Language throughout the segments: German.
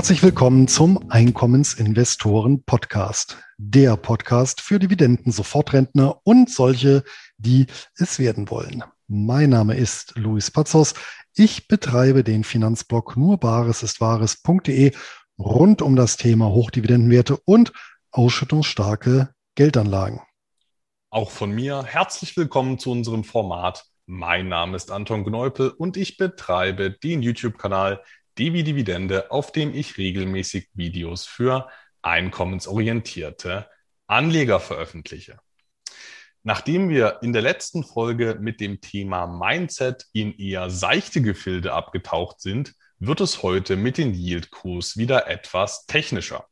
Herzlich willkommen zum Einkommensinvestoren Podcast. Der Podcast für Dividenden-Sofortrentner und solche, die es werden wollen. Mein Name ist Luis Pazos. Ich betreibe den Finanzblog nur bares ist wahres.de rund um das Thema Hochdividendenwerte und ausschüttungsstarke Geldanlagen. Auch von mir herzlich willkommen zu unserem Format. Mein Name ist Anton Gneupel und ich betreibe den YouTube-Kanal Devi Dividende, auf dem ich regelmäßig Videos für einkommensorientierte Anleger veröffentliche. Nachdem wir in der letzten Folge mit dem Thema Mindset in eher seichte Gefilde abgetaucht sind, wird es heute mit den Yield-Kurs wieder etwas technischer.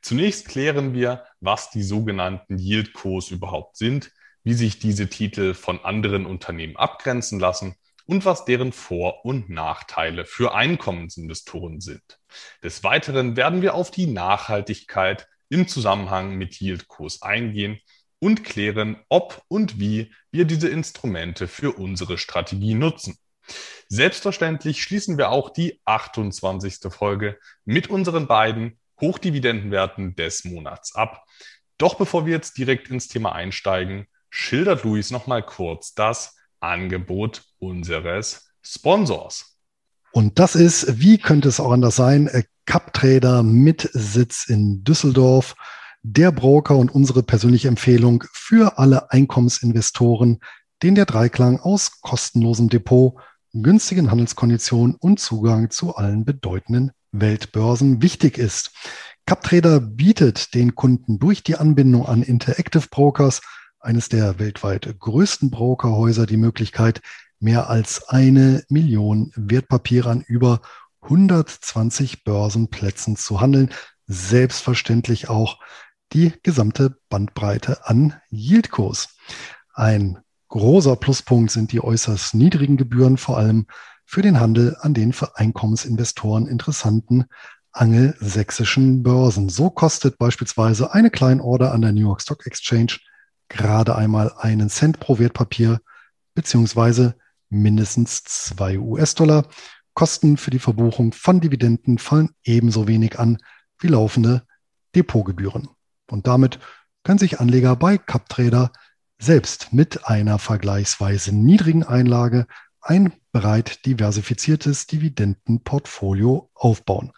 Zunächst klären wir, was die sogenannten Yield-Kurs überhaupt sind, wie sich diese Titel von anderen Unternehmen abgrenzen lassen und was deren Vor- und Nachteile für Einkommensinvestoren sind. Des Weiteren werden wir auf die Nachhaltigkeit im Zusammenhang mit Yieldkurs eingehen und klären, ob und wie wir diese Instrumente für unsere Strategie nutzen. Selbstverständlich schließen wir auch die 28. Folge mit unseren beiden Hochdividendenwerten des Monats ab. Doch bevor wir jetzt direkt ins Thema einsteigen, schildert Luis nochmal kurz das Angebot unseres Sponsors. Und das ist, wie könnte es auch anders sein, äh, CupTrader mit Sitz in Düsseldorf, der Broker und unsere persönliche Empfehlung für alle Einkommensinvestoren, den der Dreiklang aus kostenlosem Depot, günstigen Handelskonditionen und Zugang zu allen bedeutenden Weltbörsen wichtig ist. CupTrader bietet den Kunden durch die Anbindung an Interactive Brokers eines der weltweit größten Brokerhäuser die Möglichkeit, mehr als eine Million Wertpapiere an über 120 Börsenplätzen zu handeln. Selbstverständlich auch die gesamte Bandbreite an Yieldkurs. Ein großer Pluspunkt sind die äußerst niedrigen Gebühren, vor allem für den Handel an den für Einkommensinvestoren interessanten angelsächsischen Börsen. So kostet beispielsweise eine Kleinorder an der New York Stock Exchange gerade einmal einen Cent pro Wertpapier beziehungsweise mindestens zwei US-Dollar. Kosten für die Verbuchung von Dividenden fallen ebenso wenig an wie laufende Depotgebühren. Und damit können sich Anleger bei CupTrader selbst mit einer vergleichsweise niedrigen Einlage ein breit diversifiziertes Dividendenportfolio aufbauen.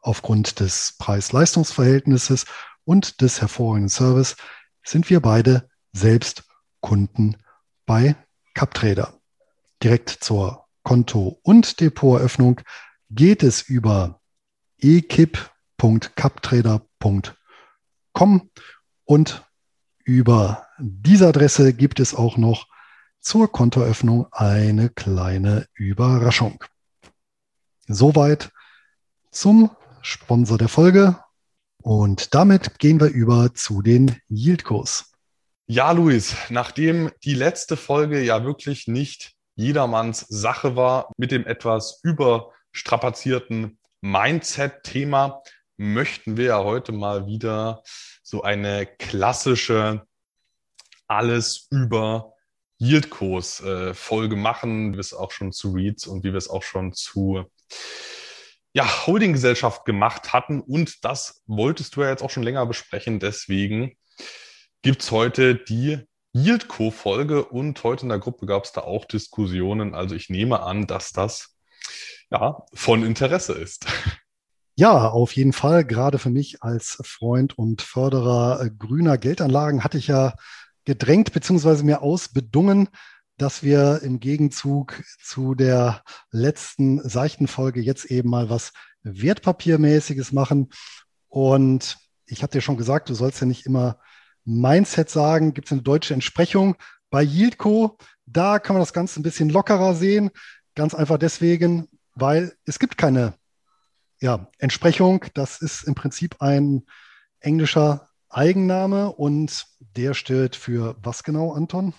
Aufgrund des Preis-Leistungs-Verhältnisses und des hervorragenden Service sind wir beide selbst Kunden bei CapTrader. Direkt zur Konto- und Depoteröffnung geht es über ekip.captrader.com und über diese Adresse gibt es auch noch zur Kontoeröffnung eine kleine Überraschung. Soweit zum Sponsor der Folge und damit gehen wir über zu den Yieldkurs. Ja, Luis, nachdem die letzte Folge ja wirklich nicht jedermanns Sache war mit dem etwas überstrapazierten Mindset-Thema, möchten wir ja heute mal wieder so eine klassische alles über Yieldkurs-Folge äh, machen, wie wir es auch schon zu Reads und wie wir es auch schon zu ja, Holdinggesellschaft gemacht hatten. Und das wolltest du ja jetzt auch schon länger besprechen. Deswegen gibt es heute die Yieldco-Folge und heute in der Gruppe gab es da auch Diskussionen. Also ich nehme an, dass das ja von Interesse ist. Ja, auf jeden Fall. Gerade für mich als Freund und Förderer grüner Geldanlagen hatte ich ja gedrängt bzw. mir ausbedungen, dass wir im Gegenzug zu der letzten seichten Folge jetzt eben mal was Wertpapiermäßiges machen. Und ich habe dir schon gesagt, du sollst ja nicht immer Mindset sagen. Gibt es eine deutsche Entsprechung bei Yieldco? Da kann man das Ganze ein bisschen lockerer sehen. Ganz einfach deswegen, weil es gibt keine ja, Entsprechung. Das ist im Prinzip ein englischer Eigenname und der steht für was genau, Anton?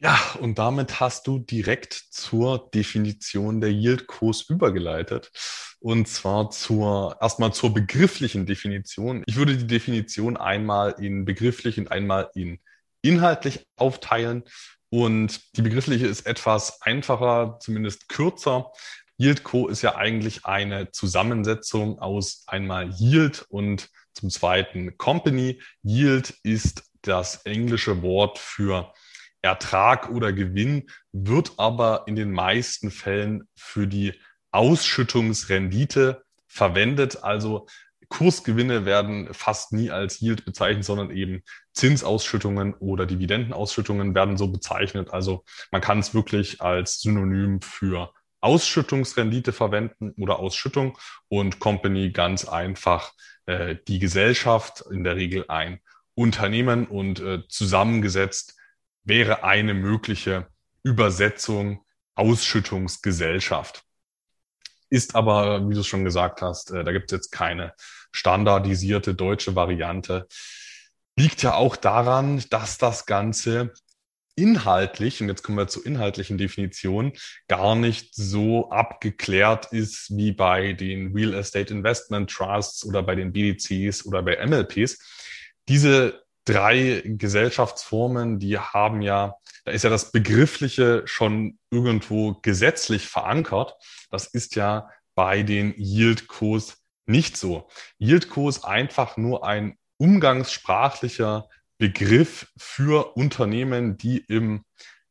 Ja, und damit hast du direkt zur Definition der Yield-Kurs übergeleitet. Und zwar zur, erstmal zur begrifflichen Definition. Ich würde die Definition einmal in begrifflich und einmal in inhaltlich aufteilen. Und die begriffliche ist etwas einfacher, zumindest kürzer. Yieldco ist ja eigentlich eine Zusammensetzung aus einmal Yield und zum zweiten Company. Yield ist das englische Wort für Ertrag oder Gewinn, wird aber in den meisten Fällen für die Ausschüttungsrendite verwendet. Also Kursgewinne werden fast nie als Yield bezeichnet, sondern eben Zinsausschüttungen oder Dividendenausschüttungen werden so bezeichnet. Also man kann es wirklich als Synonym für Ausschüttungsrendite verwenden oder Ausschüttung und Company ganz einfach äh, die Gesellschaft, in der Regel ein Unternehmen und äh, zusammengesetzt wäre eine mögliche Übersetzung Ausschüttungsgesellschaft. Ist aber, wie du es schon gesagt hast, äh, da gibt es jetzt keine standardisierte deutsche Variante. Liegt ja auch daran, dass das Ganze inhaltlich, und jetzt kommen wir zur inhaltlichen Definition, gar nicht so abgeklärt ist wie bei den Real Estate Investment Trusts oder bei den BDCs oder bei MLPs. Diese drei Gesellschaftsformen, die haben ja, da ist ja das Begriffliche schon irgendwo gesetzlich verankert. Das ist ja bei den Yieldcos nicht so. Yieldco ist einfach nur ein umgangssprachlicher Begriff für Unternehmen, die im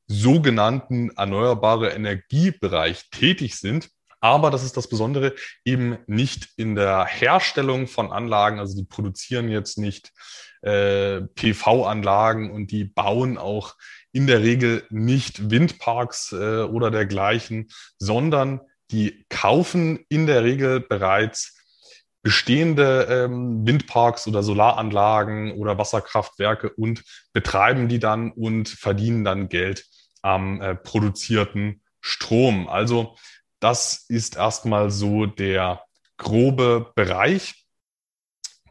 sogenannten erneuerbare Energiebereich tätig sind. Aber das ist das Besondere, eben nicht in der Herstellung von Anlagen. Also die produzieren jetzt nicht äh, PV-Anlagen und die bauen auch in der Regel nicht Windparks äh, oder dergleichen, sondern die kaufen in der Regel bereits bestehende ähm, Windparks oder Solaranlagen oder Wasserkraftwerke und betreiben die dann und verdienen dann Geld am äh, produzierten Strom. Also das ist erstmal so der grobe Bereich.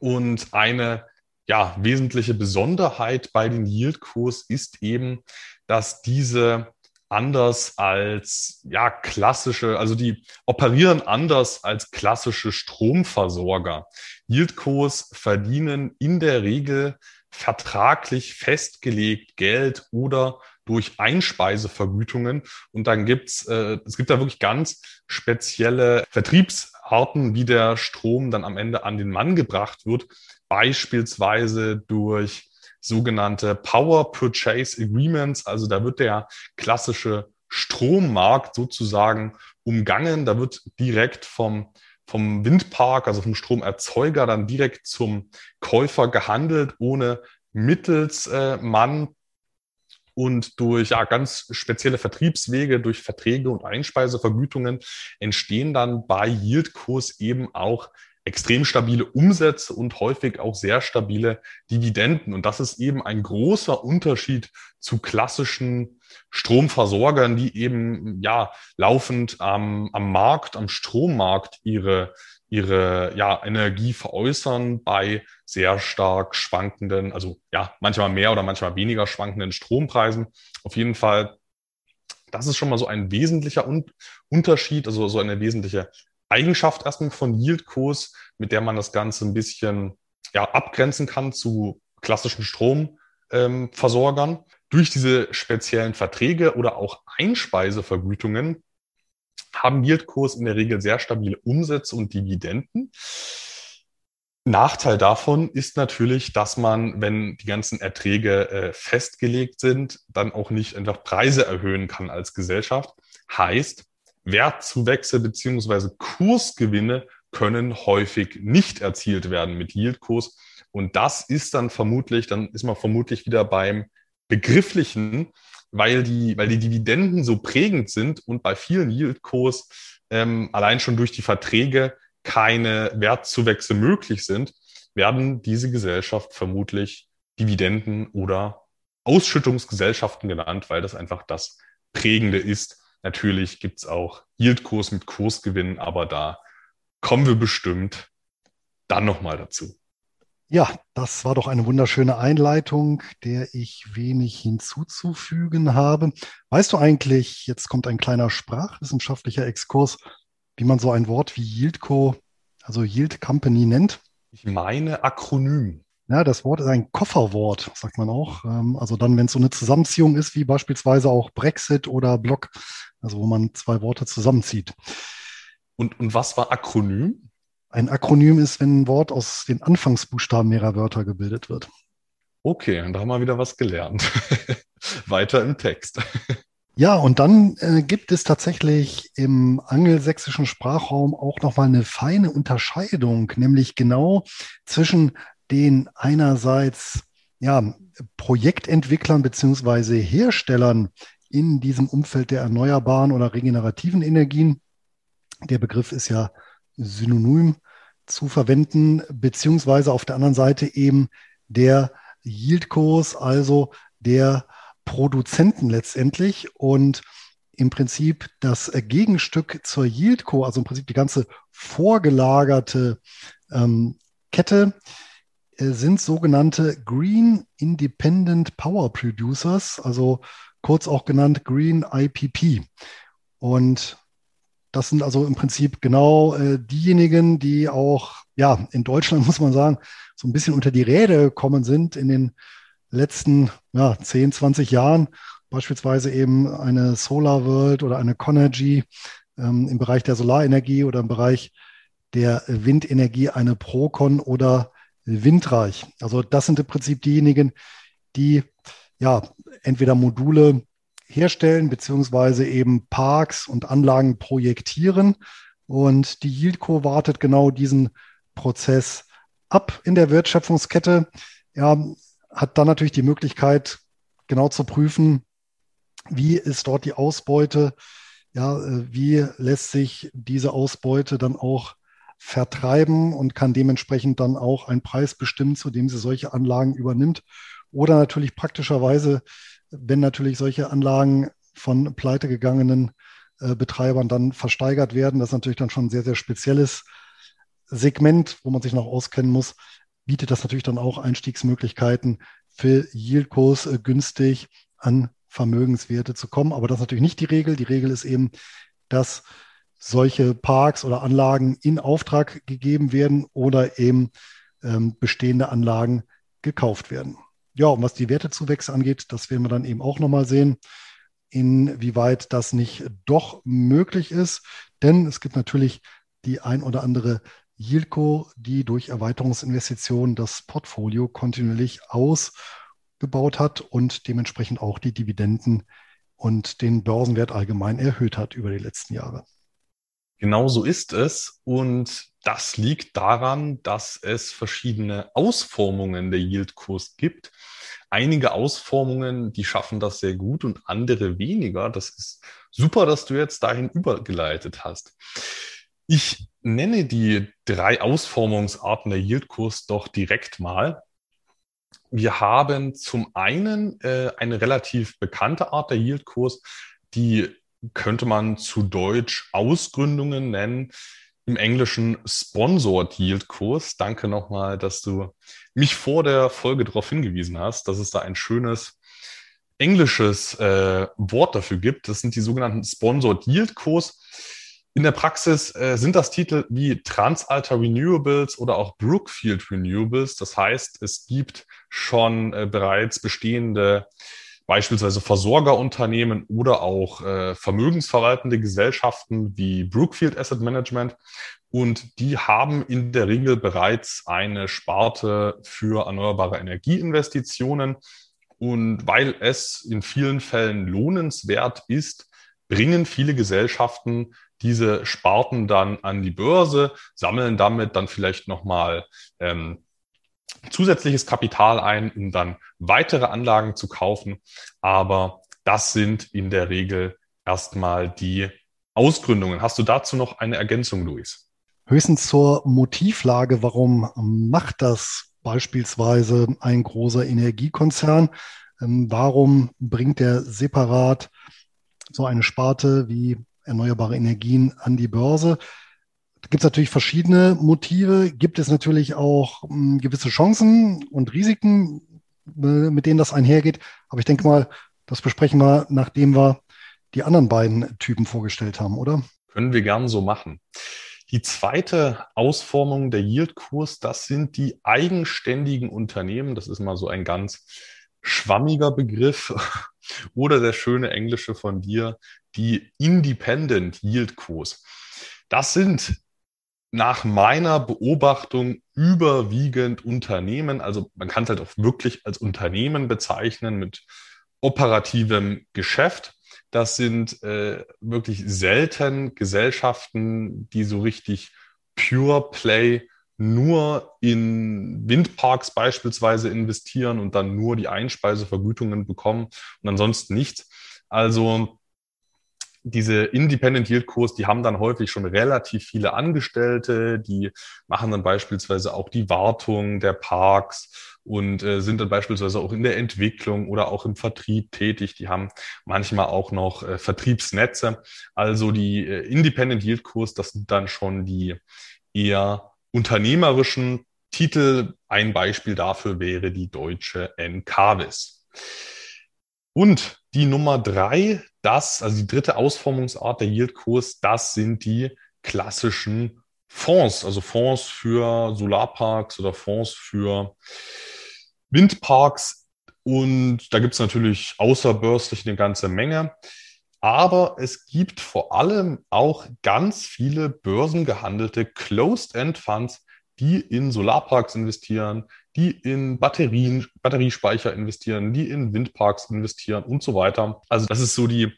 Und eine ja, wesentliche Besonderheit bei den Yield-Kurs ist eben, dass diese anders als ja klassische, also die operieren anders als klassische Stromversorger. Yieldcos verdienen in der Regel vertraglich festgelegt Geld oder durch Einspeisevergütungen. Und dann gibt's, äh, es gibt da wirklich ganz spezielle Vertriebsarten, wie der Strom dann am Ende an den Mann gebracht wird, beispielsweise durch sogenannte Power Purchase Agreements. Also da wird der klassische Strommarkt sozusagen umgangen. Da wird direkt vom, vom Windpark, also vom Stromerzeuger, dann direkt zum Käufer gehandelt, ohne Mittelsmann und durch ja, ganz spezielle Vertriebswege, durch Verträge und Einspeisevergütungen entstehen dann bei Yieldkurs eben auch extrem stabile Umsätze und häufig auch sehr stabile Dividenden. Und das ist eben ein großer Unterschied zu klassischen Stromversorgern, die eben ja laufend am, am Markt, am Strommarkt ihre ihre ja, Energie veräußern bei sehr stark schwankenden, also ja, manchmal mehr oder manchmal weniger schwankenden Strompreisen. Auf jeden Fall, das ist schon mal so ein wesentlicher Un Unterschied, also so eine wesentliche Eigenschaft erstmal von Yieldkurs, mit der man das Ganze ein bisschen ja, abgrenzen kann zu klassischen Stromversorgern. Ähm, Durch diese speziellen Verträge oder auch Einspeisevergütungen haben Yieldkurs in der Regel sehr stabile Umsätze und Dividenden. Nachteil davon ist natürlich, dass man, wenn die ganzen Erträge äh, festgelegt sind, dann auch nicht einfach Preise erhöhen kann als Gesellschaft. Heißt, Wertzuwächse beziehungsweise Kursgewinne können häufig nicht erzielt werden mit Yieldkurs. Und das ist dann vermutlich, dann ist man vermutlich wieder beim Begrifflichen, weil die, weil die Dividenden so prägend sind und bei vielen Yieldkurs ähm, allein schon durch die Verträge keine Wertzuwächse möglich sind, werden diese Gesellschaft vermutlich Dividenden oder Ausschüttungsgesellschaften genannt, weil das einfach das Prägende ist Natürlich gibt es auch Yieldkurs mit Kursgewinnen, aber da kommen wir bestimmt dann nochmal dazu. Ja, das war doch eine wunderschöne Einleitung, der ich wenig hinzuzufügen habe. Weißt du eigentlich, jetzt kommt ein kleiner sprachwissenschaftlicher Exkurs, wie man so ein Wort wie Yieldco, also Yield Company nennt? Ich meine Akronym. Ja, das Wort ist ein Kofferwort, sagt man auch. Ähm, also dann, wenn es so eine Zusammenziehung ist, wie beispielsweise auch Brexit oder Block, also wo man zwei Worte zusammenzieht. Und, und was war Akronym? Ein Akronym ist, wenn ein Wort aus den Anfangsbuchstaben mehrerer Wörter gebildet wird. Okay, und da haben wir wieder was gelernt. Weiter im Text. Ja, und dann äh, gibt es tatsächlich im angelsächsischen Sprachraum auch nochmal eine feine Unterscheidung, nämlich genau zwischen den einerseits ja, Projektentwicklern beziehungsweise Herstellern in diesem Umfeld der erneuerbaren oder regenerativen Energien. Der Begriff ist ja synonym zu verwenden, beziehungsweise auf der anderen Seite eben der Yieldkurs, also der Produzenten letztendlich. Und im Prinzip das Gegenstück zur Yieldco, also im Prinzip die ganze vorgelagerte ähm, Kette, äh, sind sogenannte Green Independent Power Producers, also kurz auch genannt Green IPP. Und das sind also im Prinzip genau äh, diejenigen, die auch, ja, in Deutschland muss man sagen, so ein bisschen unter die Räder gekommen sind in den letzten ja, 10, 20 Jahren. Beispielsweise eben eine Solar World oder eine Conergy ähm, im Bereich der Solarenergie oder im Bereich der Windenergie eine Procon oder Windreich. Also das sind im Prinzip diejenigen, die ja entweder Module herstellen, beziehungsweise eben Parks und Anlagen projektieren. Und die Yieldco wartet genau diesen Prozess ab in der Wertschöpfungskette. Ja, hat dann natürlich die Möglichkeit, genau zu prüfen, wie ist dort die Ausbeute, ja, äh, wie lässt sich diese Ausbeute dann auch vertreiben und kann dementsprechend dann auch einen Preis bestimmen, zu dem sie solche Anlagen übernimmt. Oder natürlich praktischerweise, wenn natürlich solche Anlagen von pleitegegangenen äh, Betreibern dann versteigert werden, das ist natürlich dann schon ein sehr, sehr spezielles Segment, wo man sich noch auskennen muss, bietet das natürlich dann auch Einstiegsmöglichkeiten für Yieldkurs äh, günstig an Vermögenswerte zu kommen. Aber das ist natürlich nicht die Regel. Die Regel ist eben, dass solche Parks oder Anlagen in Auftrag gegeben werden oder eben ähm, bestehende Anlagen gekauft werden. Ja, und was die Wertezuwächse angeht, das werden wir dann eben auch nochmal sehen, inwieweit das nicht doch möglich ist. Denn es gibt natürlich die ein oder andere Yieldco, die durch Erweiterungsinvestitionen das Portfolio kontinuierlich ausgebaut hat und dementsprechend auch die Dividenden und den Börsenwert allgemein erhöht hat über die letzten Jahre. Genau so ist es. Und das liegt daran, dass es verschiedene Ausformungen der Yieldkurs gibt. Einige Ausformungen, die schaffen das sehr gut und andere weniger. Das ist super, dass du jetzt dahin übergeleitet hast. Ich nenne die drei Ausformungsarten der Yieldkurs doch direkt mal. Wir haben zum einen äh, eine relativ bekannte Art der Yieldkurs, die könnte man zu Deutsch Ausgründungen nennen. Im Englischen Sponsored Yield Kurs. Danke nochmal, dass du mich vor der Folge darauf hingewiesen hast, dass es da ein schönes englisches äh, Wort dafür gibt. Das sind die sogenannten Sponsored Yield Kurs. In der Praxis äh, sind das Titel wie Transalta Renewables oder auch Brookfield Renewables. Das heißt, es gibt schon äh, bereits bestehende beispielsweise Versorgerunternehmen oder auch äh, vermögensverwaltende Gesellschaften wie Brookfield Asset Management. Und die haben in der Regel bereits eine Sparte für erneuerbare Energieinvestitionen. Und weil es in vielen Fällen lohnenswert ist, bringen viele Gesellschaften diese Sparten dann an die Börse, sammeln damit dann vielleicht nochmal ähm, zusätzliches Kapital ein, um dann weitere Anlagen zu kaufen. Aber das sind in der Regel erstmal die Ausgründungen. Hast du dazu noch eine Ergänzung, Luis? Höchstens zur Motivlage. Warum macht das beispielsweise ein großer Energiekonzern? Ähm, warum bringt er separat so eine Sparte wie erneuerbare Energien an die Börse? Gibt es natürlich verschiedene Motive, gibt es natürlich auch um, gewisse Chancen und Risiken, äh, mit denen das einhergeht. Aber ich denke mal, das besprechen wir, nachdem wir die anderen beiden Typen vorgestellt haben, oder? Können wir gern so machen. Die zweite Ausformung der Yieldkurs, das sind die eigenständigen Unternehmen. Das ist mal so ein ganz schwammiger Begriff oder der schöne englische von dir, die Independent Yield Kurs. Das sind nach meiner Beobachtung überwiegend Unternehmen, also man kann es halt auch wirklich als Unternehmen bezeichnen mit operativem Geschäft. Das sind äh, wirklich selten Gesellschaften, die so richtig Pure Play nur in Windparks beispielsweise investieren und dann nur die Einspeisevergütungen bekommen und ansonsten nichts. Also diese Independent Yield Kurs, die haben dann häufig schon relativ viele Angestellte, die machen dann beispielsweise auch die Wartung der Parks und äh, sind dann beispielsweise auch in der Entwicklung oder auch im Vertrieb tätig. Die haben manchmal auch noch äh, Vertriebsnetze. Also die äh, Independent Yield Kurs, das sind dann schon die eher unternehmerischen Titel. Ein Beispiel dafür wäre die deutsche NKWIS. Und die Nummer drei, das, also die dritte Ausformungsart der Yieldkurs, das sind die klassischen Fonds, also Fonds für Solarparks oder Fonds für Windparks. Und da gibt es natürlich außerbörslich eine ganze Menge. Aber es gibt vor allem auch ganz viele börsengehandelte Closed-End-Funds, die in Solarparks investieren, die in Batterien, Batteriespeicher investieren, die in Windparks investieren und so weiter. Also das ist so die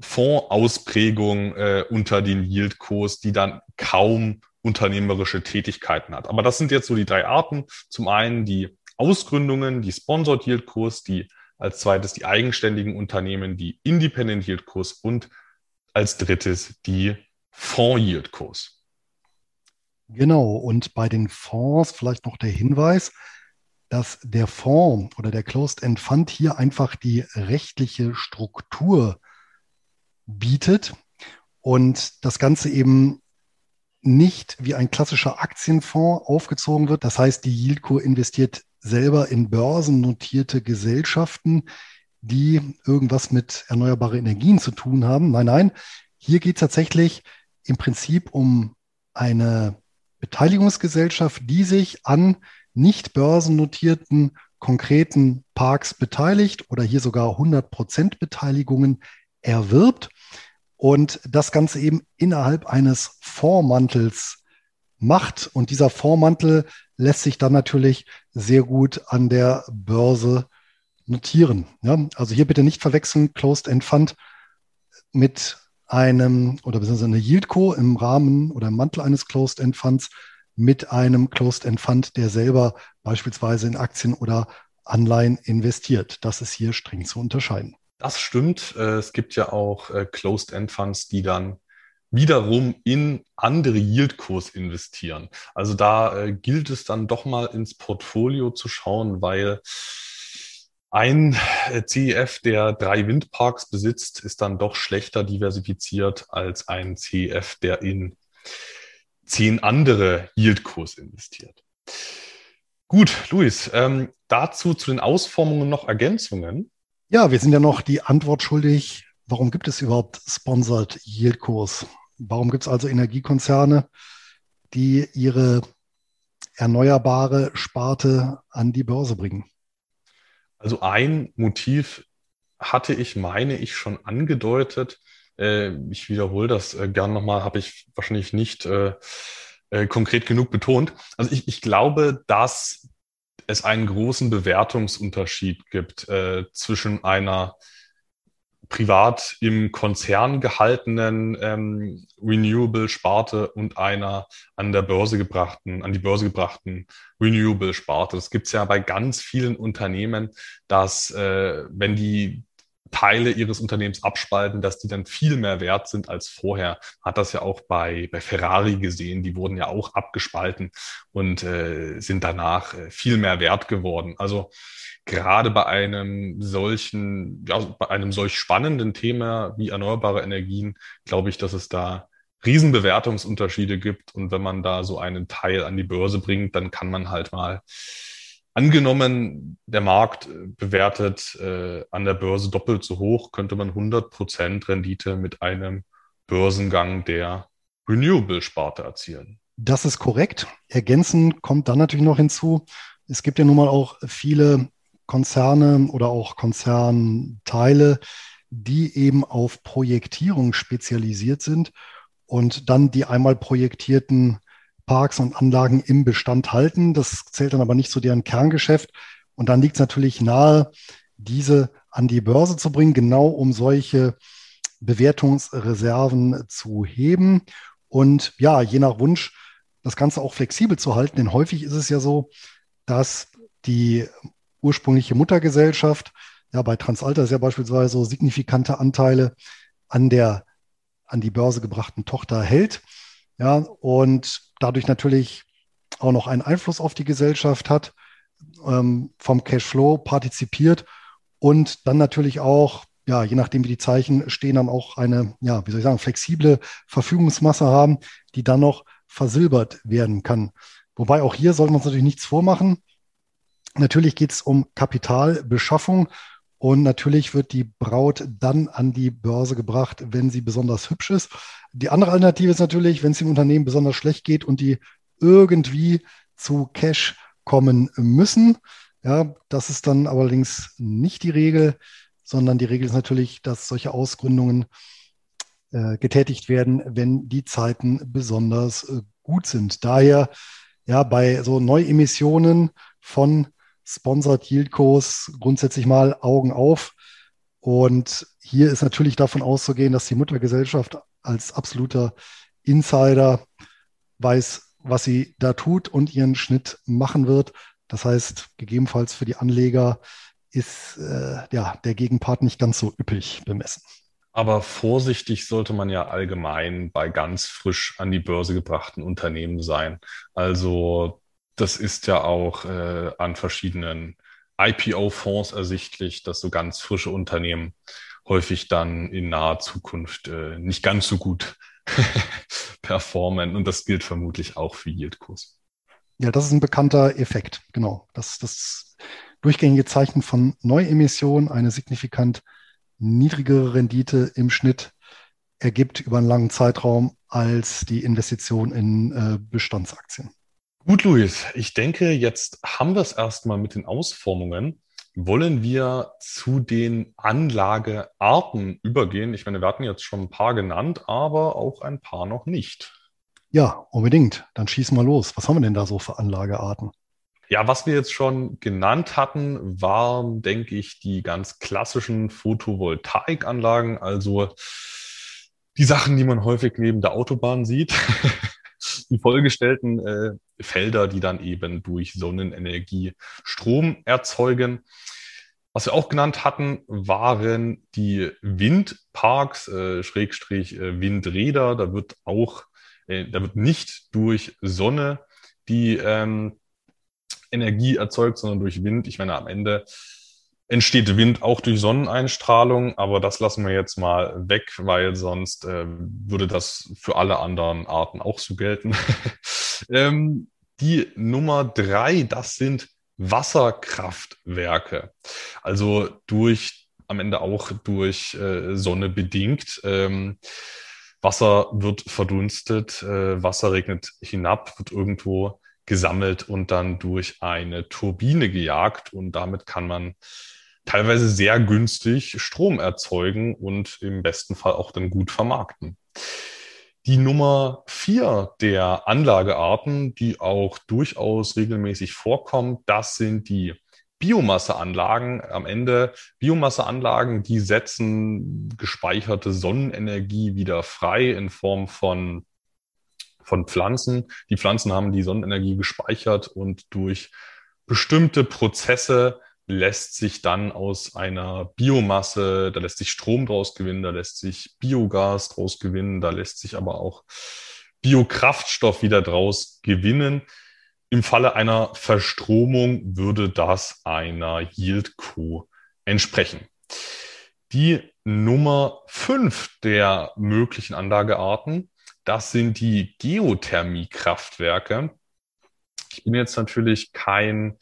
Fondsausprägung äh, unter den Yieldkurs, die dann kaum unternehmerische Tätigkeiten hat. Aber das sind jetzt so die drei Arten. Zum einen die Ausgründungen, die Sponsored Yieldkurs, die als zweites die eigenständigen Unternehmen, die Independent Yieldkurs und als drittes die Fonds Yieldkurs. Genau, und bei den Fonds vielleicht noch der Hinweis, dass der Fonds oder der Closed-End Fund hier einfach die rechtliche Struktur bietet und das Ganze eben nicht wie ein klassischer Aktienfonds aufgezogen wird. Das heißt, die Yieldco investiert selber in börsennotierte Gesellschaften, die irgendwas mit erneuerbaren Energien zu tun haben. Nein, nein, hier geht es tatsächlich im Prinzip um eine Beteiligungsgesellschaft, die sich an nicht börsennotierten konkreten Parks beteiligt oder hier sogar 100 Prozent Beteiligungen erwirbt und das Ganze eben innerhalb eines Fondsmantels macht. Und dieser Fondsmantel lässt sich dann natürlich sehr gut an der Börse notieren. Ja, also hier bitte nicht verwechseln, Closed End Fund mit einem oder beziehungsweise eine Yieldco im Rahmen oder im Mantel eines Closed End Funds mit einem Closed End Fund, der selber beispielsweise in Aktien oder Anleihen investiert. Das ist hier streng zu unterscheiden. Das stimmt. Äh, es gibt ja auch äh, Closed End Funds, die dann wiederum in andere Yieldkurs investieren. Also da äh, gilt es dann doch mal ins Portfolio zu schauen, weil ein CEF, der drei Windparks besitzt, ist dann doch schlechter diversifiziert als ein CEF, der in zehn andere Yieldkurs investiert. Gut, Luis, ähm, dazu zu den Ausformungen noch Ergänzungen. Ja, wir sind ja noch die Antwort schuldig. Warum gibt es überhaupt Sponsored Yieldkurs? Warum gibt es also Energiekonzerne, die ihre erneuerbare Sparte an die Börse bringen? Also ein Motiv hatte ich, meine ich, schon angedeutet. Äh, ich wiederhole das äh, gern nochmal, habe ich wahrscheinlich nicht äh, konkret genug betont. Also ich, ich glaube, dass es einen großen Bewertungsunterschied gibt äh, zwischen einer privat im Konzern gehaltenen ähm, Renewable-Sparte und einer an der Börse gebrachten, an die Börse gebrachten Renewable-Sparte. Das gibt es ja bei ganz vielen Unternehmen, dass äh, wenn die Teile ihres Unternehmens abspalten, dass die dann viel mehr wert sind als vorher. Hat das ja auch bei, bei Ferrari gesehen. Die wurden ja auch abgespalten und äh, sind danach äh, viel mehr wert geworden. Also gerade bei einem solchen, ja, bei einem solch spannenden Thema wie erneuerbare Energien, glaube ich, dass es da Riesenbewertungsunterschiede gibt. Und wenn man da so einen Teil an die Börse bringt, dann kann man halt mal Angenommen, der Markt bewertet äh, an der Börse doppelt so hoch, könnte man 100% Rendite mit einem Börsengang der Renewable-Sparte erzielen. Das ist korrekt. Ergänzend kommt dann natürlich noch hinzu, es gibt ja nun mal auch viele Konzerne oder auch Konzernteile, die eben auf Projektierung spezialisiert sind und dann die einmal projektierten Parks und Anlagen im Bestand halten. Das zählt dann aber nicht zu deren Kerngeschäft. Und dann liegt es natürlich nahe, diese an die Börse zu bringen, genau um solche Bewertungsreserven zu heben. Und ja, je nach Wunsch das Ganze auch flexibel zu halten. Denn häufig ist es ja so, dass die ursprüngliche Muttergesellschaft, ja, bei Transalta ist ja beispielsweise so signifikante Anteile an der an die Börse gebrachten Tochter hält. Ja, und dadurch natürlich auch noch einen Einfluss auf die Gesellschaft hat, ähm, vom Cashflow partizipiert und dann natürlich auch, ja, je nachdem wie die Zeichen stehen, dann auch eine, ja, wie soll ich sagen, flexible Verfügungsmasse haben, die dann noch versilbert werden kann. Wobei auch hier sollten wir uns natürlich nichts vormachen. Natürlich geht es um Kapitalbeschaffung und natürlich wird die Braut dann an die Börse gebracht, wenn sie besonders hübsch ist. Die andere Alternative ist natürlich, wenn es dem Unternehmen besonders schlecht geht und die irgendwie zu Cash kommen müssen. Ja, das ist dann allerdings nicht die Regel, sondern die Regel ist natürlich, dass solche Ausgründungen äh, getätigt werden, wenn die Zeiten besonders äh, gut sind. Daher ja bei so Neuemissionen von Sponsored Yieldcos grundsätzlich mal Augen auf. Und hier ist natürlich davon auszugehen, dass die Muttergesellschaft als absoluter Insider weiß, was sie da tut und ihren Schnitt machen wird. Das heißt, gegebenenfalls für die Anleger ist äh, ja, der Gegenpart nicht ganz so üppig bemessen. Aber vorsichtig sollte man ja allgemein bei ganz frisch an die Börse gebrachten Unternehmen sein. Also das ist ja auch äh, an verschiedenen IPO-Fonds ersichtlich, dass so ganz frische Unternehmen häufig dann in naher Zukunft äh, nicht ganz so gut performen. Und das gilt vermutlich auch für Yieldkurs. Ja, das ist ein bekannter Effekt, genau. Das, das durchgängige Zeichen von Neuemissionen, eine signifikant niedrigere Rendite im Schnitt ergibt über einen langen Zeitraum als die Investition in äh, Bestandsaktien. Gut, Luis, ich denke, jetzt haben wir es erstmal mit den Ausformungen. Wollen wir zu den Anlagearten übergehen? Ich meine, wir hatten jetzt schon ein paar genannt, aber auch ein paar noch nicht. Ja, unbedingt. Dann schießen wir los. Was haben wir denn da so für Anlagearten? Ja, was wir jetzt schon genannt hatten, waren, denke ich, die ganz klassischen Photovoltaikanlagen, also die Sachen, die man häufig neben der Autobahn sieht. die vollgestellten äh, Felder, die dann eben durch Sonnenenergie Strom erzeugen. Was wir auch genannt hatten, waren die Windparks, äh, Schrägstrich äh, Windräder. Da wird auch, äh, da wird nicht durch Sonne die ähm, Energie erzeugt, sondern durch Wind. Ich meine, am Ende entsteht Wind auch durch Sonneneinstrahlung, aber das lassen wir jetzt mal weg, weil sonst äh, würde das für alle anderen Arten auch so gelten. ähm, die Nummer drei, das sind Wasserkraftwerke. Also durch, am Ende auch durch äh, Sonne bedingt. Ähm, Wasser wird verdunstet, äh, Wasser regnet hinab, wird irgendwo gesammelt und dann durch eine Turbine gejagt und damit kann man teilweise sehr günstig Strom erzeugen und im besten Fall auch dann gut vermarkten. Die Nummer vier der Anlagearten, die auch durchaus regelmäßig vorkommt, das sind die Biomasseanlagen. Am Ende Biomasseanlagen, die setzen gespeicherte Sonnenenergie wieder frei in Form von von Pflanzen. Die Pflanzen haben die Sonnenenergie gespeichert und durch bestimmte Prozesse lässt sich dann aus einer Biomasse, da lässt sich Strom draus gewinnen, da lässt sich Biogas draus gewinnen, da lässt sich aber auch Biokraftstoff wieder draus gewinnen. Im Falle einer Verstromung würde das einer Yield-Co entsprechen. Die Nummer fünf der möglichen Anlagearten, das sind die Geothermiekraftwerke. Ich bin jetzt natürlich kein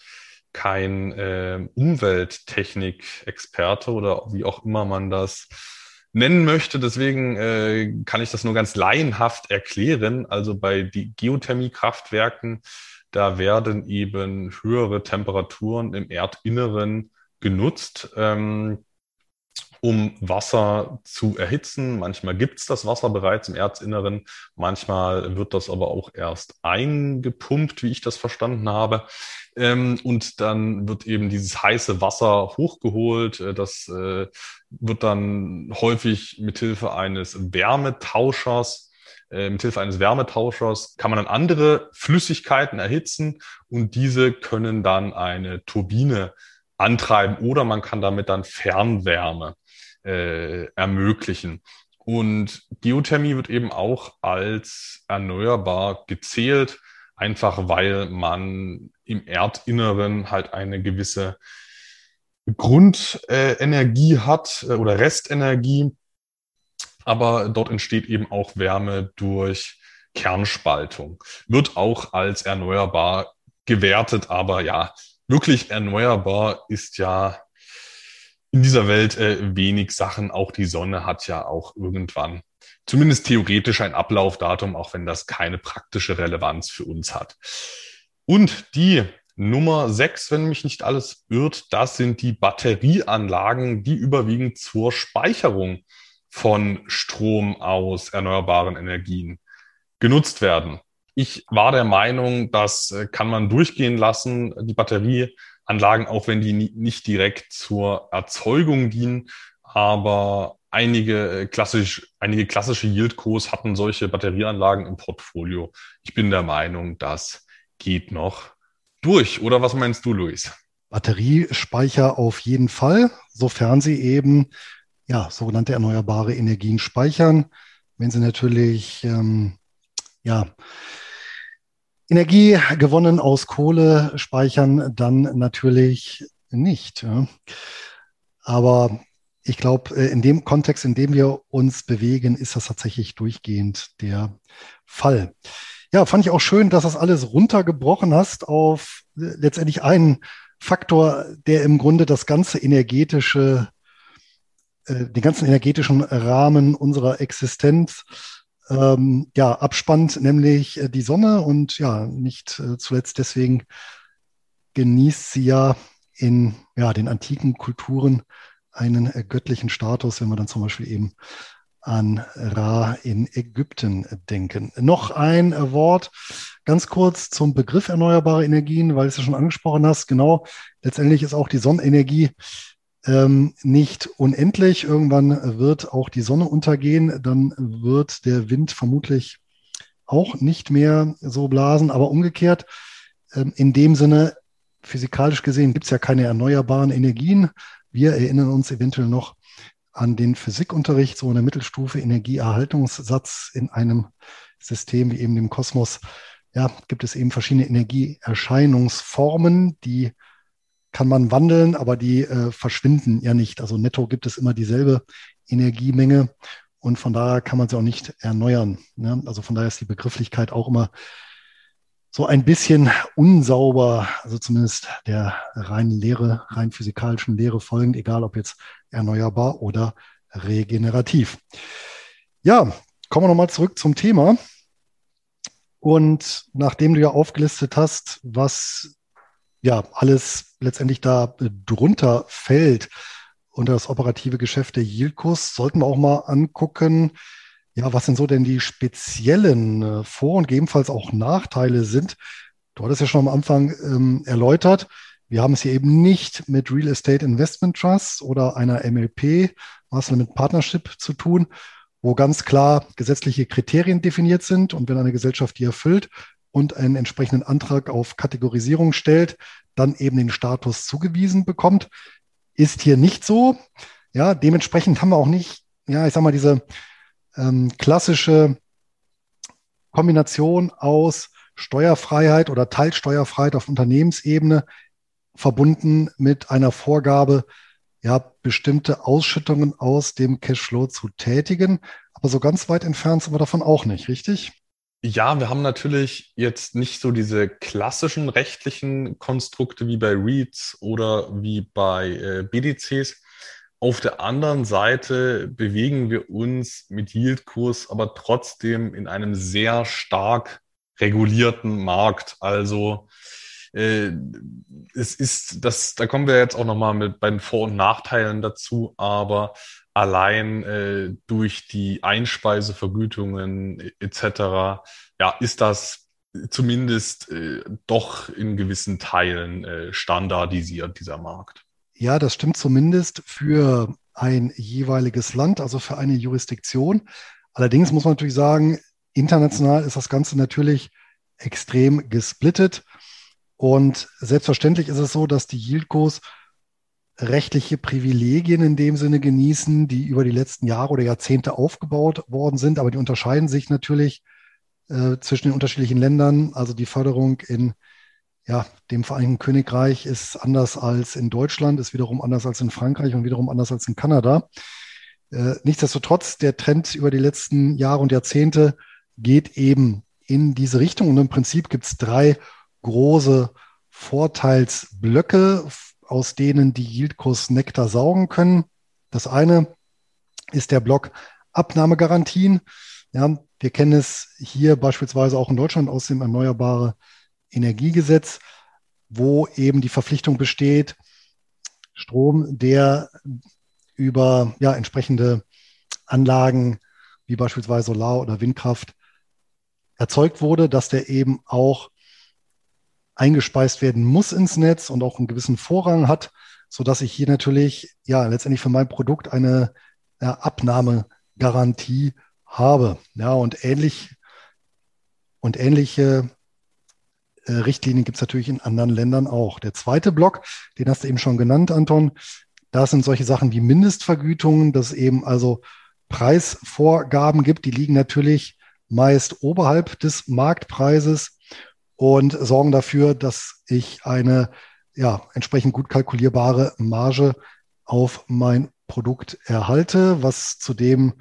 kein äh, Umwelttechnik-Experte oder wie auch immer man das nennen möchte. Deswegen äh, kann ich das nur ganz laienhaft erklären. Also bei die Geothermiekraftwerken, da werden eben höhere Temperaturen im Erdinneren genutzt. Ähm, um Wasser zu erhitzen. Manchmal gibt es das Wasser bereits im Erzinneren, manchmal wird das aber auch erst eingepumpt, wie ich das verstanden habe. Ähm, und dann wird eben dieses heiße Wasser hochgeholt. Äh, das äh, wird dann häufig mithilfe eines Wärmetauschers äh, mithilfe eines Wärmetauschers kann man dann andere Flüssigkeiten erhitzen und diese können dann eine Turbine antreiben oder man kann damit dann Fernwärme äh, ermöglichen. Und Geothermie wird eben auch als erneuerbar gezählt, einfach weil man im Erdinneren halt eine gewisse Grundenergie äh, hat äh, oder Restenergie, aber dort entsteht eben auch Wärme durch Kernspaltung. Wird auch als erneuerbar gewertet, aber ja, wirklich erneuerbar ist ja in dieser Welt äh, wenig Sachen. Auch die Sonne hat ja auch irgendwann zumindest theoretisch ein Ablaufdatum, auch wenn das keine praktische Relevanz für uns hat. Und die Nummer sechs, wenn mich nicht alles irrt, das sind die Batterieanlagen, die überwiegend zur Speicherung von Strom aus erneuerbaren Energien genutzt werden. Ich war der Meinung, das äh, kann man durchgehen lassen, die Batterieanlagen, auch wenn die nicht direkt zur Erzeugung dienen. Aber einige, äh, klassisch, einige klassische Yieldcos hatten solche Batterieanlagen im Portfolio. Ich bin der Meinung, das geht noch durch. Oder was meinst du, Luis? Batteriespeicher auf jeden Fall, sofern sie eben ja, sogenannte erneuerbare Energien speichern. Wenn Sie natürlich ähm, ja, Energie gewonnen aus Kohle speichern, dann natürlich nicht. Aber ich glaube, äh, in dem Kontext, in dem wir uns bewegen, ist das tatsächlich durchgehend der Fall. Ja, fand ich auch schön, dass das alles runtergebrochen hast auf äh, letztendlich einen Faktor, der im Grunde das ganze energetische äh, den ganzen energetischen Rahmen unserer Existenz ähm, ja, abspannt, nämlich äh, die Sonne. Und ja, nicht äh, zuletzt deswegen genießt sie ja in ja, den antiken Kulturen einen äh, göttlichen Status, wenn wir dann zum Beispiel eben an Ra in Ägypten denken. Noch ein Wort ganz kurz zum Begriff erneuerbare Energien, weil du es ja schon angesprochen hast. Genau, letztendlich ist auch die Sonnenenergie ähm, nicht unendlich. Irgendwann wird auch die Sonne untergehen, dann wird der Wind vermutlich auch nicht mehr so blasen, aber umgekehrt, ähm, in dem Sinne, physikalisch gesehen, gibt es ja keine erneuerbaren Energien. Wir erinnern uns eventuell noch an den Physikunterricht, so in der Mittelstufe Energieerhaltungssatz in einem System wie eben dem Kosmos. Ja, gibt es eben verschiedene Energieerscheinungsformen, die kann man wandeln, aber die äh, verschwinden ja nicht. Also netto gibt es immer dieselbe Energiemenge und von daher kann man sie auch nicht erneuern. Ne? Also von daher ist die Begrifflichkeit auch immer so ein bisschen unsauber, also zumindest der reinen Lehre, rein physikalischen Lehre folgend, egal ob jetzt erneuerbar oder regenerativ. Ja, kommen wir nochmal zurück zum Thema. Und nachdem du ja aufgelistet hast, was ja alles letztendlich da drunter fällt unter das operative Geschäft der Yieldkurs, sollten wir auch mal angucken, ja, was denn so denn die speziellen äh, Vor- und gegebenenfalls auch Nachteile sind. Du hattest ja schon am Anfang ähm, erläutert, wir haben es hier eben nicht mit Real Estate Investment Trust oder einer MLP, Master mit Partnership zu tun, wo ganz klar gesetzliche Kriterien definiert sind und wenn eine Gesellschaft die erfüllt, und einen entsprechenden Antrag auf Kategorisierung stellt, dann eben den Status zugewiesen bekommt. Ist hier nicht so. Ja, dementsprechend haben wir auch nicht, ja, ich sag mal, diese ähm, klassische Kombination aus Steuerfreiheit oder Teilsteuerfreiheit auf Unternehmensebene verbunden mit einer Vorgabe, ja, bestimmte Ausschüttungen aus dem Cashflow zu tätigen. Aber so ganz weit entfernt sind wir davon auch nicht, richtig? Ja, wir haben natürlich jetzt nicht so diese klassischen rechtlichen Konstrukte wie bei REITs oder wie bei äh, BDCs. Auf der anderen Seite bewegen wir uns mit Yieldkurs aber trotzdem in einem sehr stark regulierten Markt. Also äh, es ist, das, da kommen wir jetzt auch nochmal mit bei den Vor- und Nachteilen dazu, aber allein äh, durch die Einspeisevergütungen etc. ja, ist das zumindest äh, doch in gewissen Teilen äh, standardisiert, dieser Markt. Ja, das stimmt zumindest für ein jeweiliges Land, also für eine Jurisdiktion. Allerdings muss man natürlich sagen, international ist das Ganze natürlich extrem gesplittet. Und selbstverständlich ist es so, dass die Yieldcos rechtliche Privilegien in dem Sinne genießen, die über die letzten Jahre oder Jahrzehnte aufgebaut worden sind, aber die unterscheiden sich natürlich äh, zwischen den unterschiedlichen Ländern. Also die Förderung in ja, dem Vereinigten Königreich ist anders als in Deutschland, ist wiederum anders als in Frankreich und wiederum anders als in Kanada. Äh, nichtsdestotrotz, der Trend über die letzten Jahre und Jahrzehnte geht eben in diese Richtung. Und im Prinzip gibt es drei große Vorteilsblöcke, aus denen die Yieldkurs Nektar saugen können. Das eine ist der Block Abnahmegarantien. Ja, wir kennen es hier beispielsweise auch in Deutschland aus dem Erneuerbare Energiegesetz, wo eben die Verpflichtung besteht, Strom, der über ja, entsprechende Anlagen wie beispielsweise Solar- oder Windkraft erzeugt wurde, dass der eben auch eingespeist werden muss ins Netz und auch einen gewissen Vorrang hat, so dass ich hier natürlich ja letztendlich für mein Produkt eine ja, Abnahmegarantie habe. Ja, und ähnlich und ähnliche äh, Richtlinien gibt es natürlich in anderen Ländern auch. Der zweite Block, den hast du eben schon genannt, Anton, da sind solche Sachen wie Mindestvergütungen, dass eben also Preisvorgaben gibt, die liegen natürlich meist oberhalb des Marktpreises und sorgen dafür, dass ich eine ja, entsprechend gut kalkulierbare Marge auf mein Produkt erhalte, was zudem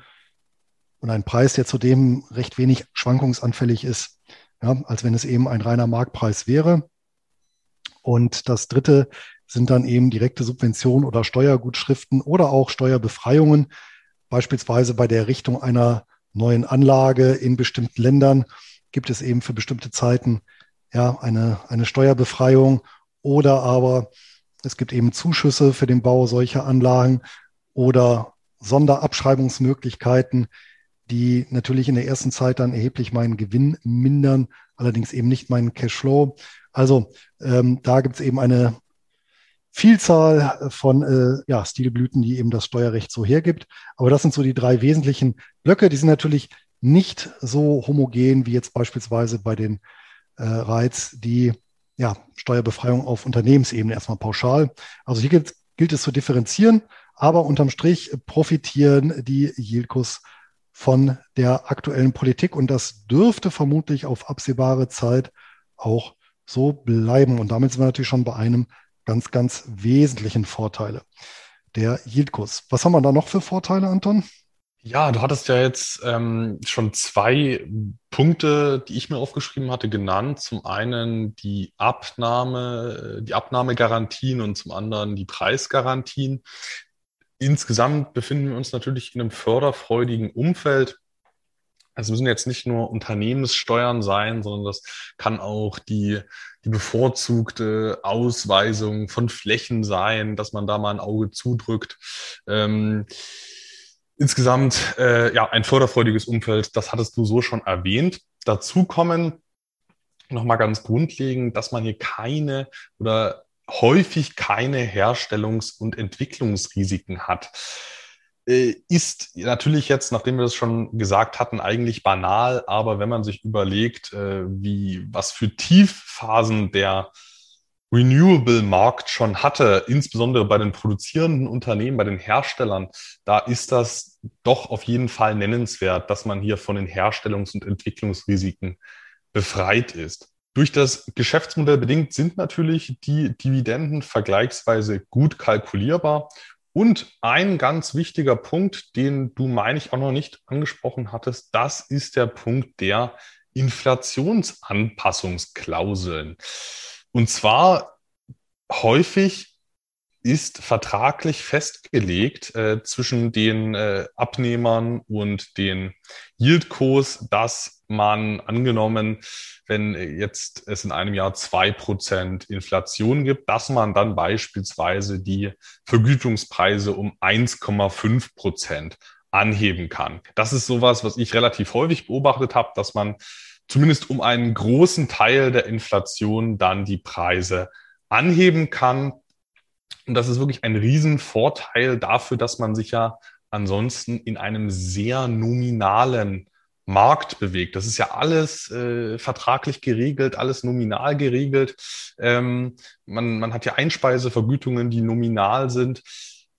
und ein Preis, der zudem recht wenig schwankungsanfällig ist, ja, als wenn es eben ein reiner Marktpreis wäre. Und das dritte sind dann eben direkte Subventionen oder Steuergutschriften oder auch Steuerbefreiungen, beispielsweise bei der Errichtung einer neuen Anlage in bestimmten Ländern gibt es eben für bestimmte Zeiten ja eine, eine Steuerbefreiung oder aber es gibt eben Zuschüsse für den Bau solcher Anlagen oder Sonderabschreibungsmöglichkeiten, die natürlich in der ersten Zeit dann erheblich meinen Gewinn mindern, allerdings eben nicht meinen Cashflow. Also ähm, da gibt es eben eine Vielzahl von äh, ja, Stilblüten, die eben das Steuerrecht so hergibt. Aber das sind so die drei wesentlichen Blöcke. Die sind natürlich nicht so homogen wie jetzt beispielsweise bei den äh, Reiz, die ja, Steuerbefreiung auf Unternehmensebene erstmal pauschal. Also hier gilt, es zu differenzieren, aber unterm Strich profitieren die Yieldkurs von der aktuellen Politik und das dürfte vermutlich auf absehbare Zeit auch so bleiben. Und damit sind wir natürlich schon bei einem ganz, ganz wesentlichen Vorteile der Yieldkurs. Was haben wir da noch für Vorteile, Anton? Ja, du hattest ja jetzt ähm, schon zwei Punkte, die ich mir aufgeschrieben hatte, genannt. Zum einen die Abnahme, die Abnahmegarantien und zum anderen die Preisgarantien. Insgesamt befinden wir uns natürlich in einem förderfreudigen Umfeld. Es müssen jetzt nicht nur Unternehmenssteuern sein, sondern das kann auch die, die bevorzugte Ausweisung von Flächen sein, dass man da mal ein Auge zudrückt. Ähm, insgesamt äh, ja ein förderfreudiges Umfeld, das hattest du so schon erwähnt. Dazu kommen nochmal ganz grundlegend, dass man hier keine oder häufig keine Herstellungs- und Entwicklungsrisiken hat. Äh, ist natürlich jetzt, nachdem wir das schon gesagt hatten, eigentlich banal, aber wenn man sich überlegt, äh, wie was für Tiefphasen der Renewable-Markt schon hatte, insbesondere bei den produzierenden Unternehmen, bei den Herstellern, da ist das doch auf jeden Fall nennenswert, dass man hier von den Herstellungs- und Entwicklungsrisiken befreit ist. Durch das Geschäftsmodell bedingt sind natürlich die Dividenden vergleichsweise gut kalkulierbar. Und ein ganz wichtiger Punkt, den du, meine ich, auch noch nicht angesprochen hattest, das ist der Punkt der Inflationsanpassungsklauseln. Und zwar häufig ist vertraglich festgelegt äh, zwischen den äh, Abnehmern und den Yieldcos, dass man angenommen, wenn jetzt es in einem Jahr zwei Prozent Inflation gibt, dass man dann beispielsweise die Vergütungspreise um 1,5 Prozent anheben kann. Das ist sowas, was ich relativ häufig beobachtet habe, dass man zumindest um einen großen Teil der Inflation dann die Preise anheben kann. Und das ist wirklich ein Riesenvorteil dafür, dass man sich ja ansonsten in einem sehr nominalen Markt bewegt. Das ist ja alles äh, vertraglich geregelt, alles nominal geregelt. Ähm, man, man hat ja Einspeisevergütungen, die nominal sind.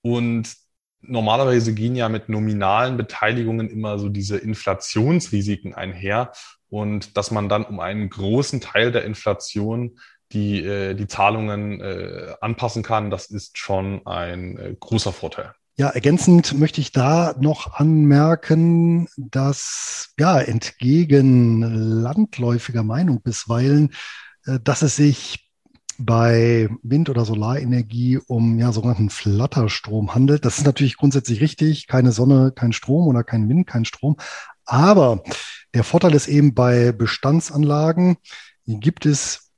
Und normalerweise gehen ja mit nominalen Beteiligungen immer so diese Inflationsrisiken einher. Und dass man dann um einen großen Teil der Inflation die, äh, die Zahlungen äh, anpassen kann, das ist schon ein äh, großer Vorteil. Ja, ergänzend möchte ich da noch anmerken, dass ja entgegen landläufiger Meinung bisweilen, dass es sich bei Wind- oder Solarenergie um ja sogenannten Flatterstrom handelt. Das ist natürlich grundsätzlich richtig. Keine Sonne, kein Strom oder kein Wind, kein Strom. Aber der Vorteil ist eben bei Bestandsanlagen gibt es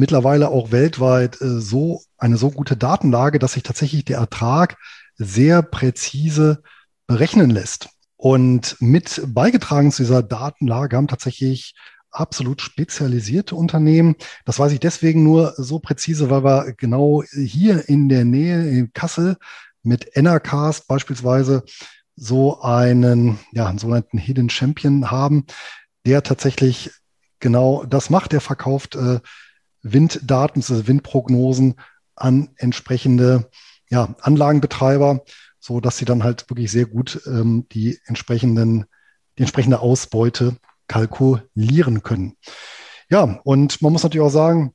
mittlerweile auch weltweit äh, so eine so gute Datenlage, dass sich tatsächlich der Ertrag sehr präzise berechnen lässt. Und mit beigetragen zu dieser Datenlage haben tatsächlich absolut spezialisierte Unternehmen. Das weiß ich deswegen nur so präzise, weil wir genau hier in der Nähe in Kassel mit Enercast beispielsweise so einen, ja, einen sogenannten Hidden Champion haben, der tatsächlich genau das macht. Der verkauft äh, Winddaten, also Windprognosen an entsprechende ja, Anlagenbetreiber, so dass sie dann halt wirklich sehr gut ähm, die entsprechenden, die entsprechende Ausbeute kalkulieren können. Ja, und man muss natürlich auch sagen,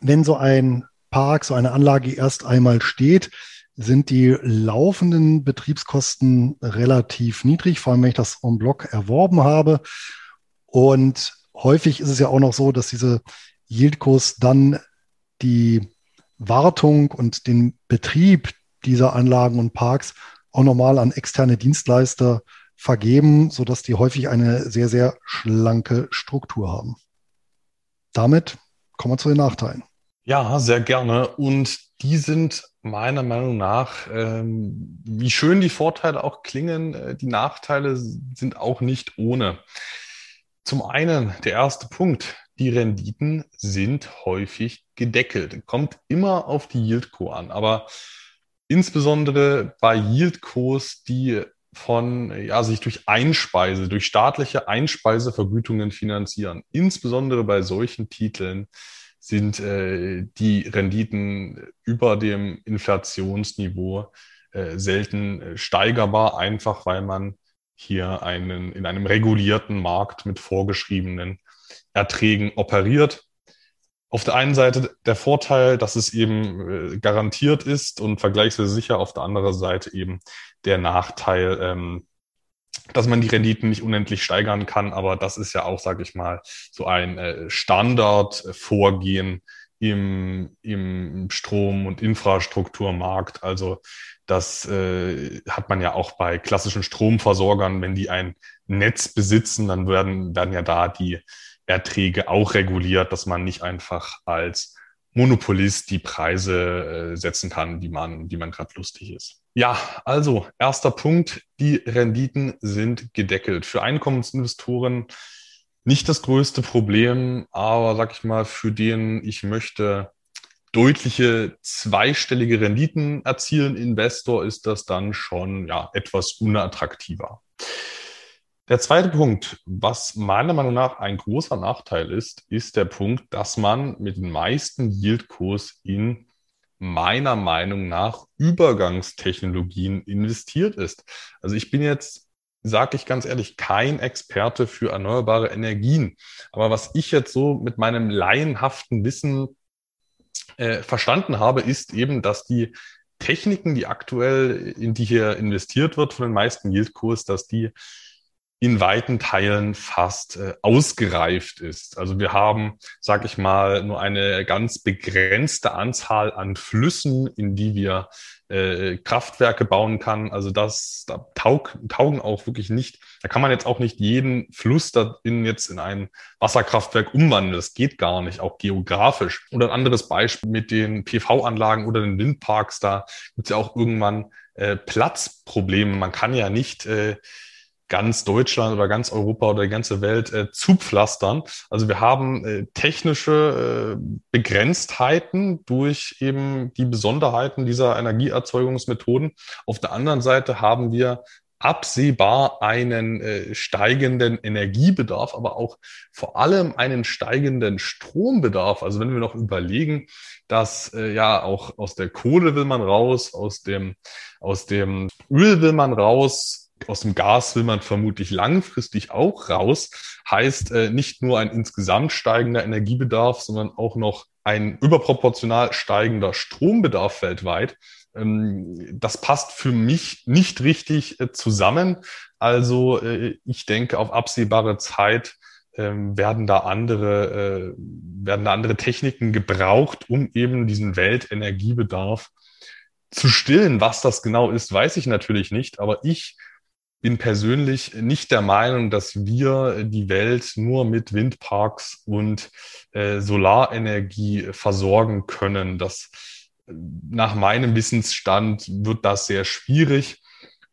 wenn so ein Park, so eine Anlage erst einmal steht, sind die laufenden Betriebskosten relativ niedrig, vor allem wenn ich das en bloc erworben habe. Und häufig ist es ja auch noch so, dass diese Yieldkurs dann die Wartung und den Betrieb dieser Anlagen und Parks auch nochmal an externe Dienstleister vergeben, sodass die häufig eine sehr, sehr schlanke Struktur haben. Damit kommen wir zu den Nachteilen. Ja, sehr gerne. Und die sind meiner Meinung nach, ähm, wie schön die Vorteile auch klingen, äh, die Nachteile sind auch nicht ohne. Zum einen, der erste Punkt, die Renditen sind häufig gedeckelt. Kommt immer auf die Yieldco an, aber insbesondere bei Yieldcos, die von, ja, sich durch Einspeise, durch staatliche Einspeisevergütungen finanzieren. Insbesondere bei solchen Titeln sind äh, die Renditen über dem Inflationsniveau äh, selten äh, steigerbar, einfach weil man hier einen, in einem regulierten Markt mit vorgeschriebenen Erträgen operiert. Auf der einen Seite der Vorteil, dass es eben äh, garantiert ist und vergleichsweise sicher, auf der anderen Seite eben der Nachteil, ähm, dass man die Renditen nicht unendlich steigern kann, aber das ist ja auch, sage ich mal, so ein äh, Standardvorgehen im, im Strom- und Infrastrukturmarkt. Also das äh, hat man ja auch bei klassischen Stromversorgern, wenn die ein Netz besitzen, dann werden, werden ja da die Erträge auch reguliert, dass man nicht einfach als Monopolist die Preise äh, setzen kann, die man, die man gerade lustig ist. Ja, also erster Punkt, die Renditen sind gedeckelt. Für Einkommensinvestoren nicht das größte Problem, aber sag ich mal, für den ich möchte deutliche zweistellige Renditen erzielen, Investor, ist das dann schon ja etwas unattraktiver. Der zweite Punkt, was meiner Meinung nach ein großer Nachteil ist, ist der Punkt, dass man mit den meisten Yieldkurs in meiner Meinung nach Übergangstechnologien investiert ist. Also ich bin jetzt, sage ich ganz ehrlich, kein Experte für erneuerbare Energien. Aber was ich jetzt so mit meinem laienhaften Wissen äh, verstanden habe, ist eben, dass die Techniken, die aktuell, in die hier investiert wird von den meisten Yieldkurs, dass die in weiten Teilen fast äh, ausgereift ist. Also wir haben, sag ich mal, nur eine ganz begrenzte Anzahl an Flüssen, in die wir äh, Kraftwerke bauen kann. Also das da taug, taugen auch wirklich nicht. Da kann man jetzt auch nicht jeden Fluss da in jetzt in ein Wasserkraftwerk umwandeln. Das geht gar nicht, auch geografisch. Oder ein anderes Beispiel mit den PV-Anlagen oder den Windparks. Da gibt es ja auch irgendwann äh, Platzprobleme. Man kann ja nicht äh, ganz Deutschland oder ganz Europa oder die ganze Welt äh, zupflastern. Also wir haben äh, technische äh, Begrenztheiten durch eben die Besonderheiten dieser Energieerzeugungsmethoden. Auf der anderen Seite haben wir absehbar einen äh, steigenden Energiebedarf, aber auch vor allem einen steigenden Strombedarf. Also wenn wir noch überlegen, dass äh, ja auch aus der Kohle will man raus, aus dem, aus dem Öl will man raus, aus dem Gas will man vermutlich langfristig auch raus. Heißt äh, nicht nur ein insgesamt steigender Energiebedarf, sondern auch noch ein überproportional steigender Strombedarf weltweit. Ähm, das passt für mich nicht richtig äh, zusammen. Also äh, ich denke, auf absehbare Zeit ähm, werden da andere, äh, werden da andere Techniken gebraucht, um eben diesen Weltenergiebedarf zu stillen. Was das genau ist, weiß ich natürlich nicht, aber ich bin persönlich nicht der Meinung, dass wir die Welt nur mit Windparks und äh, Solarenergie versorgen können. Das nach meinem Wissensstand wird das sehr schwierig.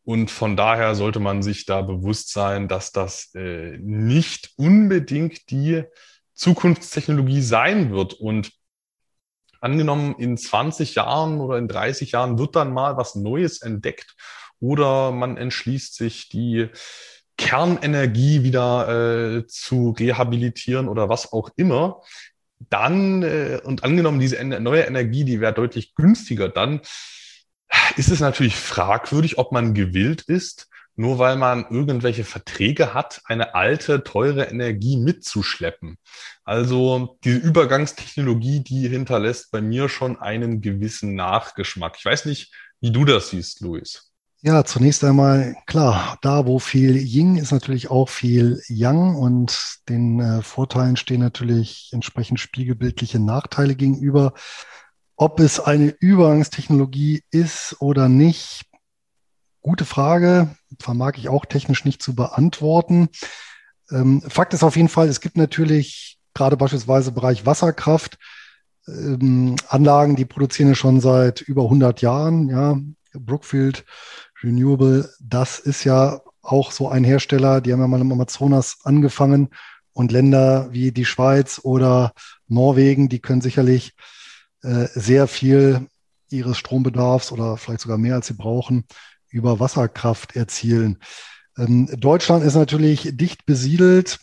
Und von daher sollte man sich da bewusst sein, dass das äh, nicht unbedingt die Zukunftstechnologie sein wird. Und angenommen, in 20 Jahren oder in 30 Jahren wird dann mal was Neues entdeckt oder man entschließt sich, die Kernenergie wieder äh, zu rehabilitieren oder was auch immer, dann, äh, und angenommen, diese neue Energie, die wäre deutlich günstiger, dann ist es natürlich fragwürdig, ob man gewillt ist, nur weil man irgendwelche Verträge hat, eine alte, teure Energie mitzuschleppen. Also diese Übergangstechnologie, die hinterlässt bei mir schon einen gewissen Nachgeschmack. Ich weiß nicht, wie du das siehst, Luis. Ja, zunächst einmal klar, da wo viel Ying ist natürlich auch viel Yang und den äh, Vorteilen stehen natürlich entsprechend spiegelbildliche Nachteile gegenüber. Ob es eine Übergangstechnologie ist oder nicht, gute Frage, vermag ich auch technisch nicht zu beantworten. Ähm, Fakt ist auf jeden Fall, es gibt natürlich gerade beispielsweise im Bereich Wasserkraft ähm, Anlagen, die produzieren ja schon seit über 100 Jahren, ja, Brookfield Renewable, das ist ja auch so ein Hersteller, die haben ja mal im Amazonas angefangen und Länder wie die Schweiz oder Norwegen, die können sicherlich äh, sehr viel ihres Strombedarfs oder vielleicht sogar mehr als sie brauchen, über Wasserkraft erzielen. Ähm, Deutschland ist natürlich dicht besiedelt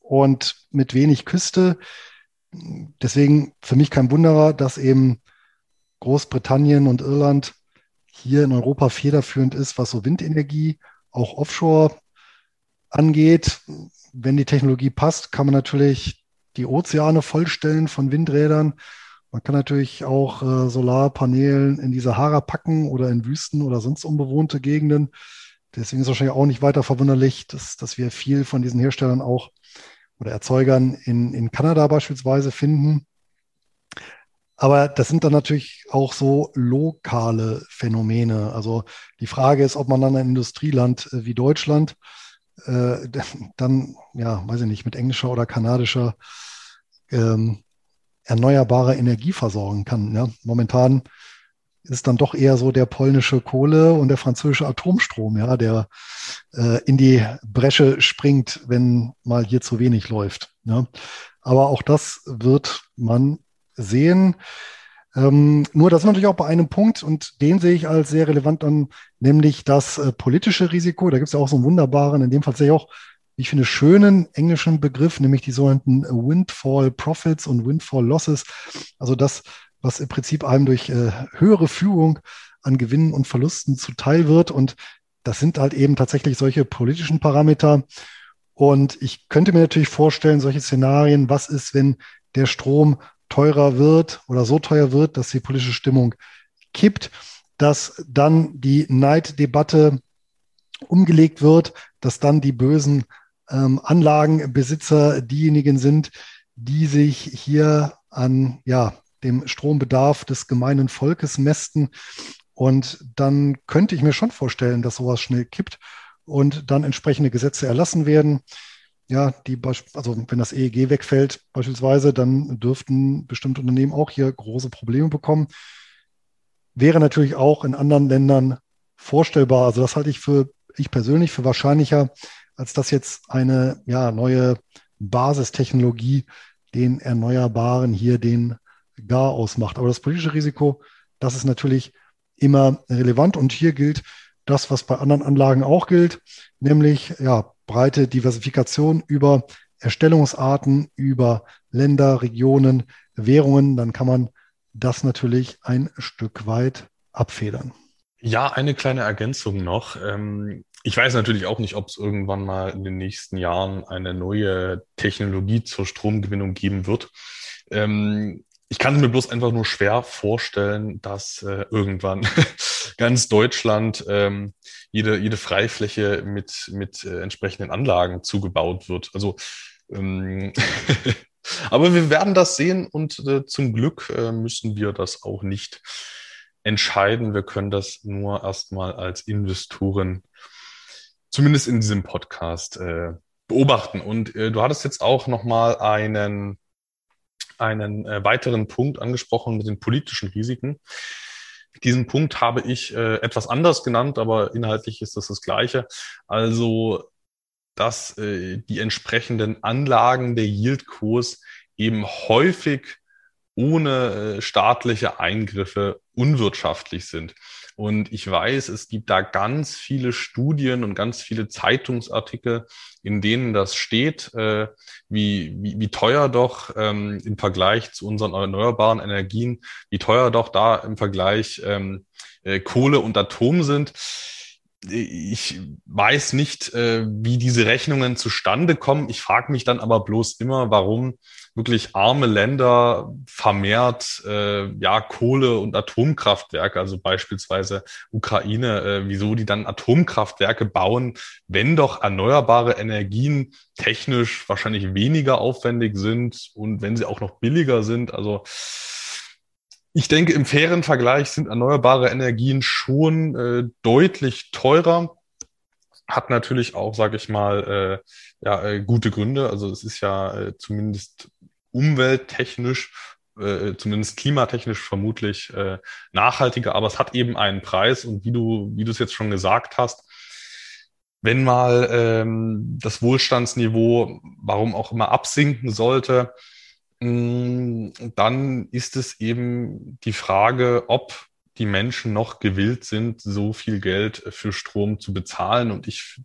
und mit wenig Küste. Deswegen für mich kein Wunderer, dass eben Großbritannien und Irland hier in Europa federführend ist, was so Windenergie, auch Offshore angeht. Wenn die Technologie passt, kann man natürlich die Ozeane vollstellen von Windrädern. Man kann natürlich auch äh, Solarpanelen in die Sahara packen oder in Wüsten oder sonst unbewohnte Gegenden. Deswegen ist es wahrscheinlich auch nicht weiter verwunderlich, dass, dass wir viel von diesen Herstellern auch oder Erzeugern in, in Kanada beispielsweise finden. Aber das sind dann natürlich auch so lokale Phänomene. Also die Frage ist, ob man dann ein Industrieland äh, wie Deutschland äh, dann, ja, weiß ich nicht, mit englischer oder kanadischer ähm, erneuerbarer Energie versorgen kann. Ja? Momentan ist dann doch eher so der polnische Kohle und der französische Atomstrom, ja, der äh, in die Bresche springt, wenn mal hier zu wenig läuft. Ja? Aber auch das wird man sehen. Ähm, nur das ist natürlich auch bei einem Punkt und den sehe ich als sehr relevant an, nämlich das äh, politische Risiko. Da gibt es ja auch so einen wunderbaren, in dem Fall sehe ich auch, ich finde, schönen englischen Begriff, nämlich die sogenannten Windfall Profits und Windfall Losses. Also das, was im Prinzip einem durch äh, höhere Führung an Gewinnen und Verlusten zuteil wird. Und das sind halt eben tatsächlich solche politischen Parameter. Und ich könnte mir natürlich vorstellen, solche Szenarien, was ist, wenn der Strom teurer wird oder so teuer wird, dass die politische Stimmung kippt, dass dann die Neiddebatte umgelegt wird, dass dann die bösen ähm, Anlagenbesitzer diejenigen sind, die sich hier an ja, dem Strombedarf des gemeinen Volkes mästen. Und dann könnte ich mir schon vorstellen, dass sowas schnell kippt und dann entsprechende Gesetze erlassen werden. Ja, die, also wenn das EEG wegfällt beispielsweise, dann dürften bestimmte Unternehmen auch hier große Probleme bekommen. Wäre natürlich auch in anderen Ländern vorstellbar. Also das halte ich für, ich persönlich für wahrscheinlicher, als dass jetzt eine ja, neue Basistechnologie den Erneuerbaren hier den Gar ausmacht. Aber das politische Risiko, das ist natürlich immer relevant. Und hier gilt das, was bei anderen Anlagen auch gilt, nämlich ja, breite Diversifikation über Erstellungsarten, über Länder, Regionen, Währungen. Dann kann man das natürlich ein Stück weit abfedern. Ja, eine kleine Ergänzung noch. Ähm, ich weiß natürlich auch nicht, ob es irgendwann mal in den nächsten Jahren eine neue Technologie zur Stromgewinnung geben wird. Ich kann mir bloß einfach nur schwer vorstellen, dass äh, irgendwann ganz Deutschland ähm, jede, jede Freifläche mit, mit äh, entsprechenden Anlagen zugebaut wird. Also ähm, aber wir werden das sehen und äh, zum Glück äh, müssen wir das auch nicht entscheiden. Wir können das nur erstmal als Investoren, zumindest in diesem Podcast, äh, beobachten. Und äh, du hattest jetzt auch nochmal einen einen äh, weiteren Punkt angesprochen mit den politischen Risiken. Diesen Punkt habe ich äh, etwas anders genannt, aber inhaltlich ist das das Gleiche. Also, dass äh, die entsprechenden Anlagen der Yieldkurs eben häufig ohne äh, staatliche Eingriffe unwirtschaftlich sind. Und ich weiß, es gibt da ganz viele Studien und ganz viele Zeitungsartikel, in denen das steht, äh, wie, wie, wie teuer doch ähm, im Vergleich zu unseren erneuerbaren Energien, wie teuer doch da im Vergleich ähm, äh, Kohle und Atom sind ich weiß nicht, äh, wie diese Rechnungen zustande kommen. Ich frage mich dann aber bloß immer, warum wirklich arme Länder vermehrt äh, ja Kohle- und Atomkraftwerke, also beispielsweise Ukraine, äh, wieso die dann Atomkraftwerke bauen, wenn doch erneuerbare Energien technisch wahrscheinlich weniger aufwendig sind und wenn sie auch noch billiger sind. Also ich denke, im fairen Vergleich sind erneuerbare Energien schon äh, deutlich teurer. Hat natürlich auch, sage ich mal, äh, ja, äh, gute Gründe. Also es ist ja äh, zumindest umwelttechnisch, äh, zumindest klimatechnisch vermutlich äh, nachhaltiger, aber es hat eben einen Preis und wie du, wie du es jetzt schon gesagt hast, wenn mal ähm, das Wohlstandsniveau, warum auch immer, absinken sollte, Mm, dann ist es eben die Frage, ob die Menschen noch gewillt sind, so viel Geld für Strom zu bezahlen. Und ich,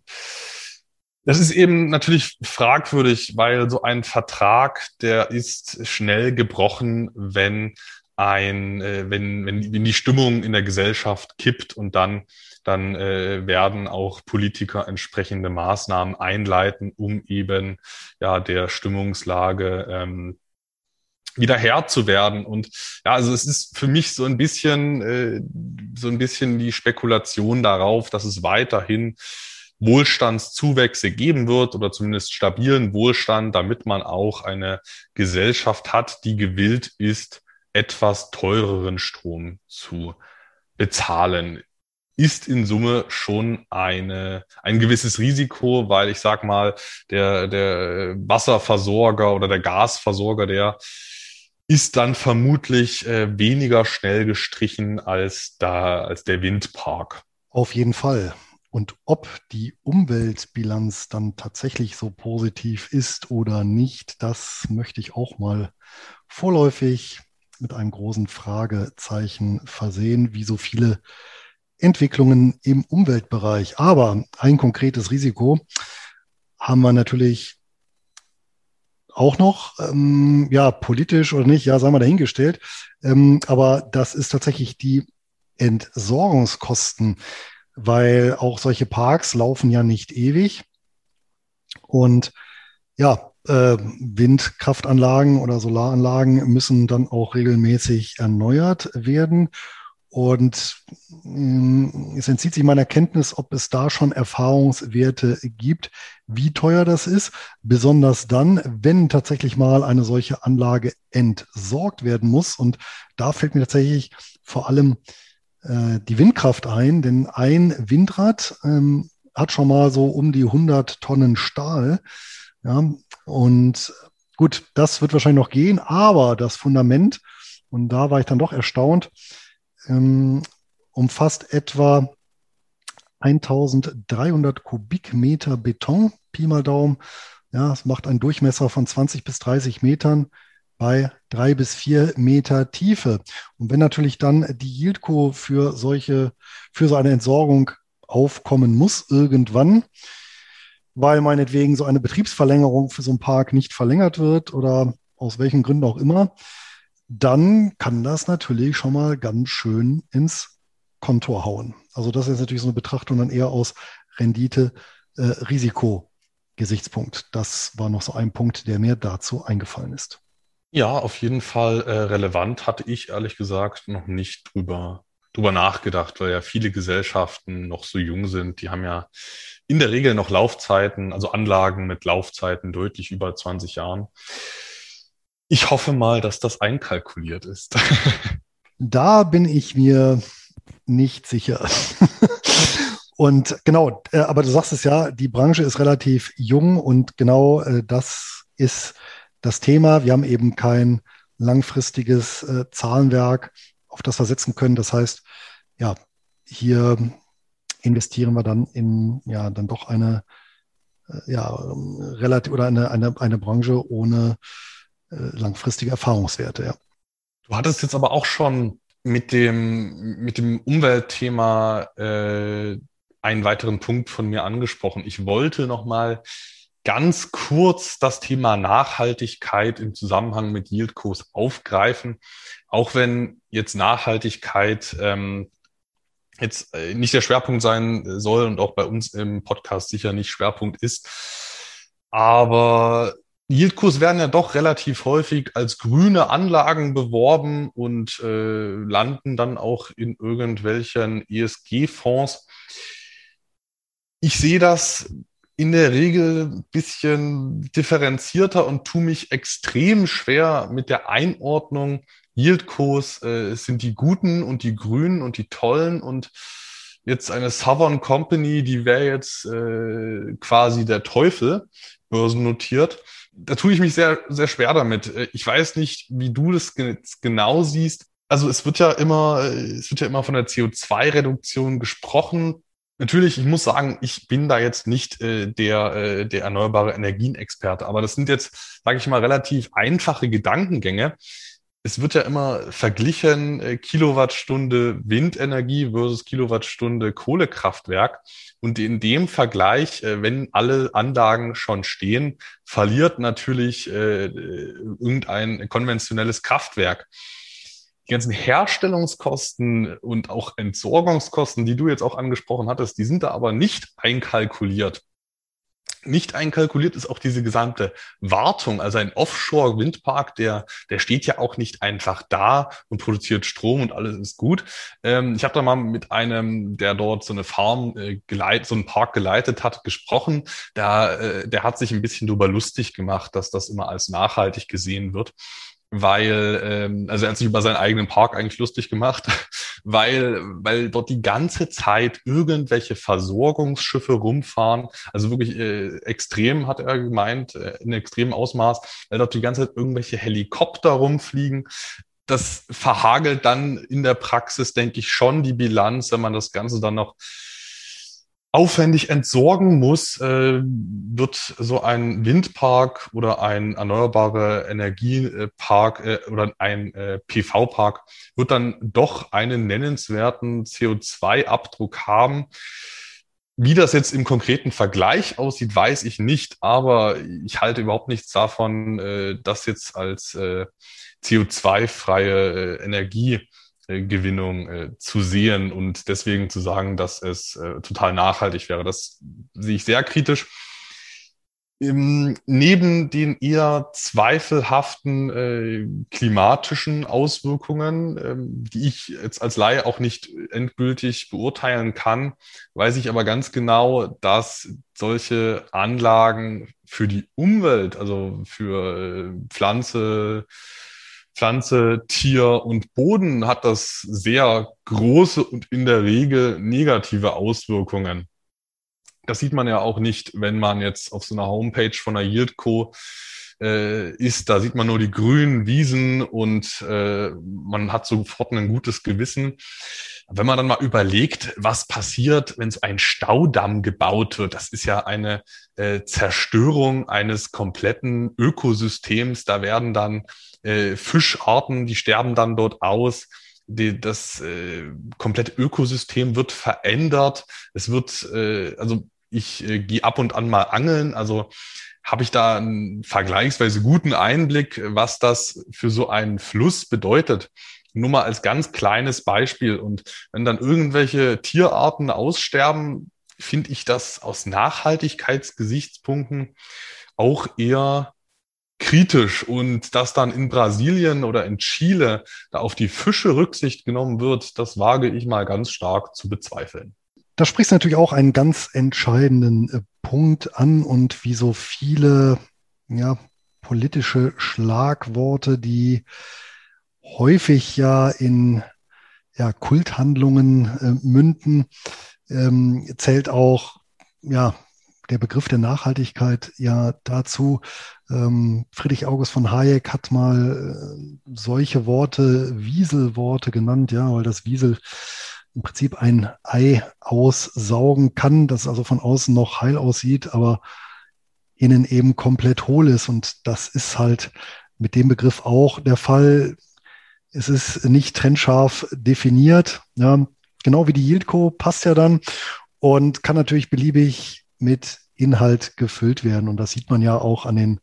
das ist eben natürlich fragwürdig, weil so ein Vertrag, der ist schnell gebrochen, wenn ein, äh, wenn, wenn, wenn die Stimmung in der Gesellschaft kippt und dann, dann äh, werden auch Politiker entsprechende Maßnahmen einleiten, um eben ja der Stimmungslage ähm, wieder Herr zu werden. Und ja, also es ist für mich so ein bisschen, äh, so ein bisschen die Spekulation darauf, dass es weiterhin Wohlstandszuwächse geben wird oder zumindest stabilen Wohlstand, damit man auch eine Gesellschaft hat, die gewillt ist, etwas teureren Strom zu bezahlen ist in Summe schon eine, ein gewisses Risiko, weil ich sag mal, der, der Wasserversorger oder der Gasversorger, der ist dann vermutlich äh, weniger schnell gestrichen als da, als der Windpark. Auf jeden Fall. Und ob die Umweltbilanz dann tatsächlich so positiv ist oder nicht, das möchte ich auch mal vorläufig mit einem großen Fragezeichen versehen, wie so viele Entwicklungen im Umweltbereich. Aber ein konkretes Risiko haben wir natürlich auch noch, ähm, ja, politisch oder nicht, ja, sagen wir dahingestellt. Ähm, aber das ist tatsächlich die Entsorgungskosten, weil auch solche Parks laufen ja nicht ewig. Und ja, äh, Windkraftanlagen oder Solaranlagen müssen dann auch regelmäßig erneuert werden. Und mm, es entzieht sich meiner Kenntnis, ob es da schon Erfahrungswerte gibt, wie teuer das ist. Besonders dann, wenn tatsächlich mal eine solche Anlage entsorgt werden muss. Und da fällt mir tatsächlich vor allem äh, die Windkraft ein, denn ein Windrad ähm, hat schon mal so um die 100 Tonnen Stahl. Ja, und gut, das wird wahrscheinlich noch gehen, aber das Fundament, und da war ich dann doch erstaunt, ähm, umfasst etwa 1300 Kubikmeter Beton, Pi mal Daumen. Ja, es macht einen Durchmesser von 20 bis 30 Metern bei drei bis vier Meter Tiefe. Und wenn natürlich dann die Yieldco für solche, für so eine Entsorgung aufkommen muss irgendwann, weil meinetwegen so eine Betriebsverlängerung für so einen Park nicht verlängert wird oder aus welchen Gründen auch immer, dann kann das natürlich schon mal ganz schön ins Kontor hauen. Also das ist natürlich so eine Betrachtung dann eher aus Rendite-Risiko-Gesichtspunkt. Äh, das war noch so ein Punkt, der mir dazu eingefallen ist. Ja, auf jeden Fall äh, relevant hatte ich ehrlich gesagt noch nicht drüber, drüber nachgedacht, weil ja viele Gesellschaften noch so jung sind. Die haben ja in der Regel noch Laufzeiten, also Anlagen mit Laufzeiten deutlich über 20 Jahren. Ich hoffe mal, dass das einkalkuliert ist. da bin ich mir nicht sicher. und genau, äh, aber du sagst es ja, die Branche ist relativ jung und genau äh, das ist das Thema. Wir haben eben kein langfristiges äh, Zahlenwerk, auf das wir setzen können. Das heißt, ja, hier investieren wir dann in ja dann doch eine ja relativ oder eine, eine, eine Branche ohne äh, langfristige Erfahrungswerte, ja. Du hattest jetzt aber auch schon mit dem, mit dem Umweltthema äh, einen weiteren Punkt von mir angesprochen. Ich wollte noch mal ganz kurz das Thema Nachhaltigkeit im Zusammenhang mit Yieldkurs aufgreifen, auch wenn jetzt Nachhaltigkeit ähm, jetzt äh, nicht der Schwerpunkt sein soll und auch bei uns im Podcast sicher nicht Schwerpunkt ist. Aber Yieldkurs werden ja doch relativ häufig als grüne Anlagen beworben und äh, landen dann auch in irgendwelchen ESG-Fonds. Ich sehe das in der Regel ein bisschen differenzierter und tue mich extrem schwer mit der Einordnung. Yieldkurs äh, sind die Guten und die Grünen und die Tollen und jetzt eine Southern Company, die wäre jetzt äh, quasi der Teufel, börsennotiert da tue ich mich sehr, sehr schwer damit. Äh, ich weiß nicht, wie du das genau siehst. Also es wird ja immer, äh, es wird ja immer von der CO2-Reduktion gesprochen. Natürlich, ich muss sagen, ich bin da jetzt nicht äh, der, äh, der erneuerbare Energien-Experte, aber das sind jetzt, sage ich mal, relativ einfache Gedankengänge. Es wird ja immer verglichen, äh, Kilowattstunde Windenergie versus Kilowattstunde Kohlekraftwerk. Und in dem Vergleich, äh, wenn alle Anlagen schon stehen, verliert natürlich äh, irgendein konventionelles Kraftwerk. Die ganzen Herstellungskosten und auch Entsorgungskosten, die du jetzt auch angesprochen hattest, die sind da aber nicht einkalkuliert nicht einkalkuliert ist auch diese gesamte Wartung. Also ein Offshore-Windpark, der, der steht ja auch nicht einfach da und produziert Strom und alles ist gut. Ähm, ich habe da mal mit einem, der dort so eine Farm äh, geleitet, so einen Park geleitet hat, gesprochen. Da, äh, der hat sich ein bisschen darüber lustig gemacht, dass das immer als nachhaltig gesehen wird weil, ähm, also er hat sich über seinen eigenen Park eigentlich lustig gemacht, weil, weil dort die ganze Zeit irgendwelche Versorgungsschiffe rumfahren, also wirklich äh, extrem, hat er gemeint, äh, in extremem Ausmaß, weil dort die ganze Zeit irgendwelche Helikopter rumfliegen. Das verhagelt dann in der Praxis, denke ich, schon die Bilanz, wenn man das Ganze dann noch aufwendig entsorgen muss, äh, wird so ein Windpark oder ein erneuerbare Energiepark äh, oder ein äh, PV-Park wird dann doch einen nennenswerten CO2-Abdruck haben. Wie das jetzt im konkreten Vergleich aussieht, weiß ich nicht, aber ich halte überhaupt nichts davon, äh, das jetzt als äh, CO2-freie äh, Energie Gewinnung äh, zu sehen und deswegen zu sagen, dass es äh, total nachhaltig wäre. Das sehe ich sehr kritisch. Im, neben den eher zweifelhaften äh, klimatischen Auswirkungen, ähm, die ich jetzt als Laie auch nicht endgültig beurteilen kann, weiß ich aber ganz genau, dass solche Anlagen für die Umwelt, also für äh, Pflanze, Pflanze, Tier und Boden hat das sehr große und in der Regel negative Auswirkungen. Das sieht man ja auch nicht, wenn man jetzt auf so einer Homepage von der Yieldco äh, ist. Da sieht man nur die grünen Wiesen und äh, man hat sofort ein gutes Gewissen. Wenn man dann mal überlegt, was passiert, wenn so ein Staudamm gebaut wird, das ist ja eine äh, Zerstörung eines kompletten Ökosystems. Da werden dann äh, Fischarten, die sterben dann dort aus die, das äh, komplette Ökosystem wird verändert. Es wird, äh, also ich äh, gehe ab und an mal angeln, also habe ich da einen vergleichsweise guten Einblick, was das für so einen Fluss bedeutet. Nur mal als ganz kleines Beispiel. Und wenn dann irgendwelche Tierarten aussterben, finde ich das aus Nachhaltigkeitsgesichtspunkten auch eher kritisch und dass dann in Brasilien oder in Chile da auf die Fische Rücksicht genommen wird, das wage ich mal ganz stark zu bezweifeln. Da sprichst du natürlich auch einen ganz entscheidenden äh, Punkt an und wie so viele ja, politische Schlagworte, die häufig ja in ja, Kulthandlungen äh, münden, ähm, zählt auch ja, der Begriff der Nachhaltigkeit ja dazu. Ähm, Friedrich August von Hayek hat mal äh, solche Worte, Wieselworte genannt, ja, weil das Wiesel im Prinzip ein Ei aussaugen kann, das also von außen noch heil aussieht, aber innen eben komplett hohl ist. Und das ist halt mit dem Begriff auch der Fall. Es ist nicht trennscharf definiert. Ja, genau wie die Yieldco passt ja dann und kann natürlich beliebig mit Inhalt gefüllt werden. Und das sieht man ja auch an den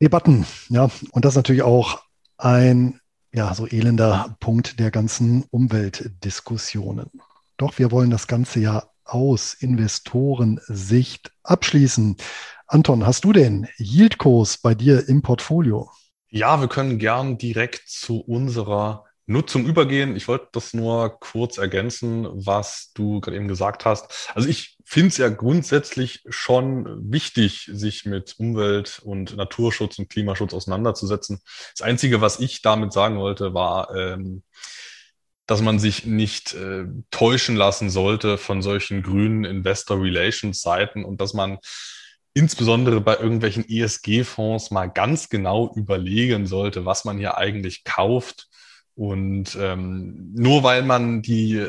Debatten. Ja, und das ist natürlich auch ein ja, so elender Punkt der ganzen Umweltdiskussionen. Doch wir wollen das Ganze ja aus Investorensicht abschließen. Anton, hast du den Yieldkurs bei dir im Portfolio? Ja, wir können gern direkt zu unserer Nutzung übergehen. Ich wollte das nur kurz ergänzen, was du gerade eben gesagt hast. Also ich finde es ja grundsätzlich schon wichtig, sich mit Umwelt- und Naturschutz und Klimaschutz auseinanderzusetzen. Das Einzige, was ich damit sagen wollte, war, ähm, dass man sich nicht äh, täuschen lassen sollte von solchen grünen Investor Relations Seiten und dass man insbesondere bei irgendwelchen ESG-Fonds mal ganz genau überlegen sollte, was man hier eigentlich kauft und ähm, nur weil man die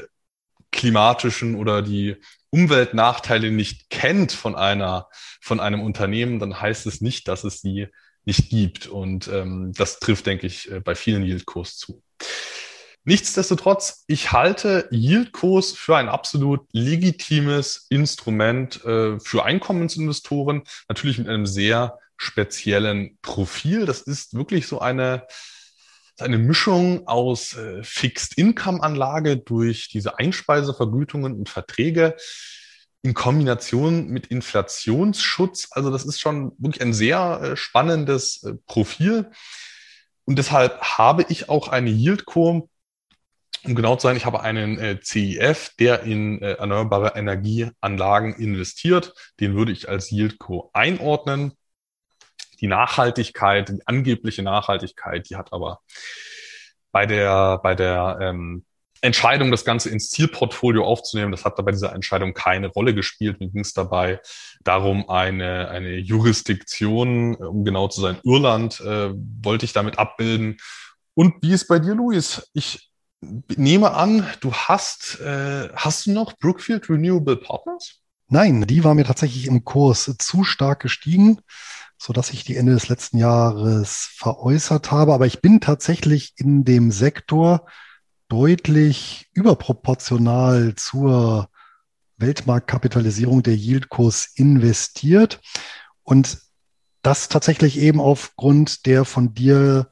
klimatischen oder die Umweltnachteile nicht kennt von einer, von einem Unternehmen, dann heißt es nicht, dass es sie nicht gibt. Und ähm, das trifft, denke ich, äh, bei vielen Yieldkurs zu. Nichtsdestotrotz, ich halte Yieldkurs für ein absolut legitimes Instrument äh, für Einkommensinvestoren, natürlich mit einem sehr speziellen Profil. Das ist wirklich so eine eine Mischung aus äh, Fixed-Income-Anlage durch diese Einspeisevergütungen und Verträge in Kombination mit Inflationsschutz. Also das ist schon wirklich ein sehr äh, spannendes äh, Profil. Und deshalb habe ich auch eine Yieldco, um genau zu sein, ich habe einen äh, CIF, der in äh, erneuerbare Energieanlagen investiert. Den würde ich als Yieldco einordnen die Nachhaltigkeit, die angebliche Nachhaltigkeit, die hat aber bei der, bei der ähm, Entscheidung, das Ganze ins Zielportfolio aufzunehmen, das hat bei dieser Entscheidung keine Rolle gespielt. Mir ging es dabei darum, eine, eine Jurisdiktion, um genau zu sein, Irland, äh, wollte ich damit abbilden. Und wie ist bei dir, Luis? Ich nehme an, du hast, äh, hast du noch Brookfield Renewable Partners? Nein, die war mir tatsächlich im Kurs zu stark gestiegen so dass ich die Ende des letzten Jahres veräußert habe. Aber ich bin tatsächlich in dem Sektor deutlich überproportional zur Weltmarktkapitalisierung der Yieldkurs investiert und das tatsächlich eben aufgrund der von dir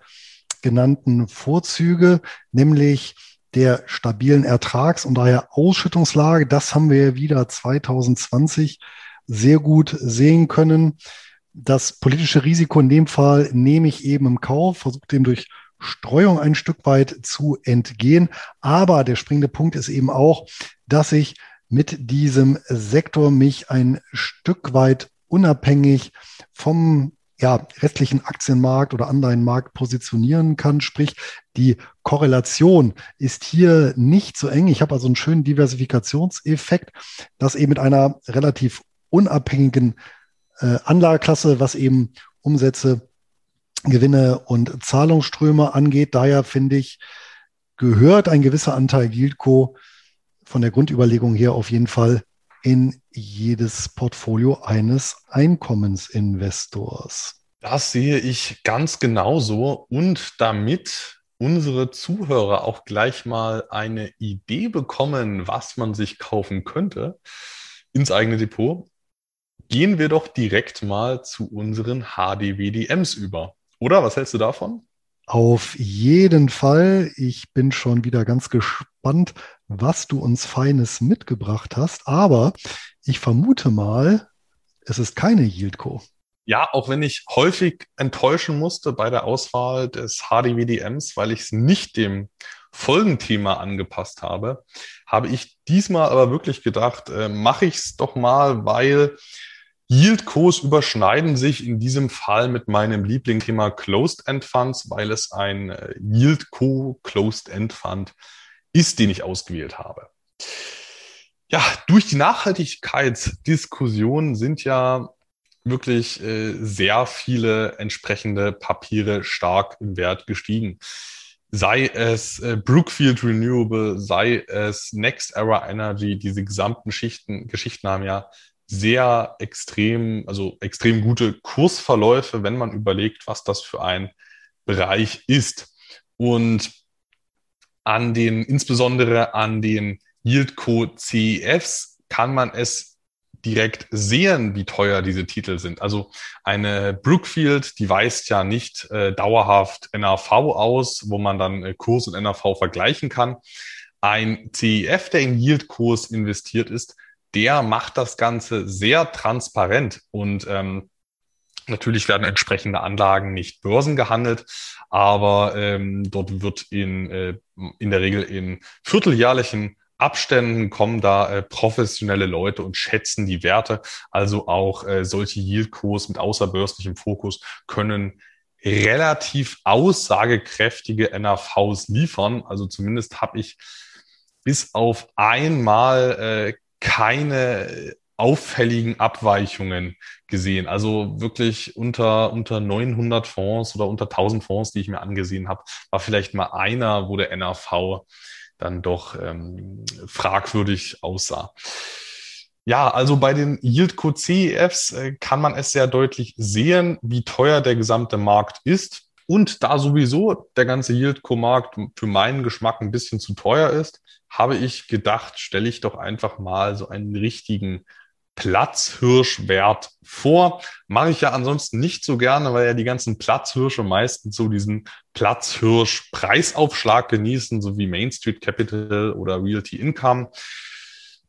genannten Vorzüge, nämlich der stabilen Ertrags- und daher Ausschüttungslage. Das haben wir wieder 2020 sehr gut sehen können. Das politische Risiko in dem Fall nehme ich eben im Kauf, versuche dem durch Streuung ein Stück weit zu entgehen. Aber der springende Punkt ist eben auch, dass ich mit diesem Sektor mich ein Stück weit unabhängig vom ja, restlichen Aktienmarkt oder Anleihenmarkt positionieren kann. Sprich, die Korrelation ist hier nicht so eng. Ich habe also einen schönen Diversifikationseffekt, dass eben mit einer relativ unabhängigen äh, Anlageklasse, was eben Umsätze, Gewinne und Zahlungsströme angeht. Daher finde ich, gehört ein gewisser Anteil Yieldco von der Grundüberlegung her auf jeden Fall in jedes Portfolio eines Einkommensinvestors. Das sehe ich ganz genauso und damit unsere Zuhörer auch gleich mal eine Idee bekommen, was man sich kaufen könnte ins eigene Depot, gehen wir doch direkt mal zu unseren HDWDMs über. Oder was hältst du davon? Auf jeden Fall. Ich bin schon wieder ganz gespannt, was du uns Feines mitgebracht hast. Aber ich vermute mal, es ist keine Yieldco. Ja, auch wenn ich häufig enttäuschen musste bei der Auswahl des HDWDMs, weil ich es nicht dem Folgenthema angepasst habe, habe ich diesmal aber wirklich gedacht, äh, mache ich es doch mal, weil Yieldcos überschneiden sich in diesem Fall mit meinem Lieblingsthema Closed-End Funds, weil es ein äh, Yieldco Closed-End Fund ist, den ich ausgewählt habe. Ja, durch die Nachhaltigkeitsdiskussion sind ja wirklich äh, sehr viele entsprechende Papiere stark im Wert gestiegen. Sei es äh, Brookfield Renewable, sei es Next Era Energy, diese gesamten Schichten, Geschichten haben ja sehr extrem, also extrem gute Kursverläufe, wenn man überlegt, was das für ein Bereich ist. Und an den, insbesondere an den Yieldco CEFs kann man es direkt sehen, wie teuer diese Titel sind. Also eine Brookfield, die weist ja nicht äh, dauerhaft NAV aus, wo man dann äh, Kurs und NAV vergleichen kann. Ein CEF, der in Yieldkurs investiert ist, der macht das Ganze sehr transparent und ähm, Natürlich werden entsprechende Anlagen nicht börsengehandelt, aber ähm, dort wird in, äh, in der Regel in vierteljährlichen Abständen kommen da äh, professionelle Leute und schätzen die Werte. Also auch äh, solche Yieldkurs mit außerbörslichem Fokus können relativ aussagekräftige NAVs liefern. Also zumindest habe ich bis auf einmal äh, keine auffälligen Abweichungen gesehen. Also wirklich unter, unter 900 Fonds oder unter 1000 Fonds, die ich mir angesehen habe, war vielleicht mal einer, wo der NAV dann doch ähm, fragwürdig aussah. Ja, also bei den Yield-Co CEFs äh, kann man es sehr deutlich sehen, wie teuer der gesamte Markt ist. Und da sowieso der ganze Yield-Co-Markt für meinen Geschmack ein bisschen zu teuer ist, habe ich gedacht, stelle ich doch einfach mal so einen richtigen Platzhirschwert vor. Mache ich ja ansonsten nicht so gerne, weil ja die ganzen Platzhirsche meistens so diesen Platzhirsch-Preisaufschlag genießen, so wie Main Street Capital oder Realty Income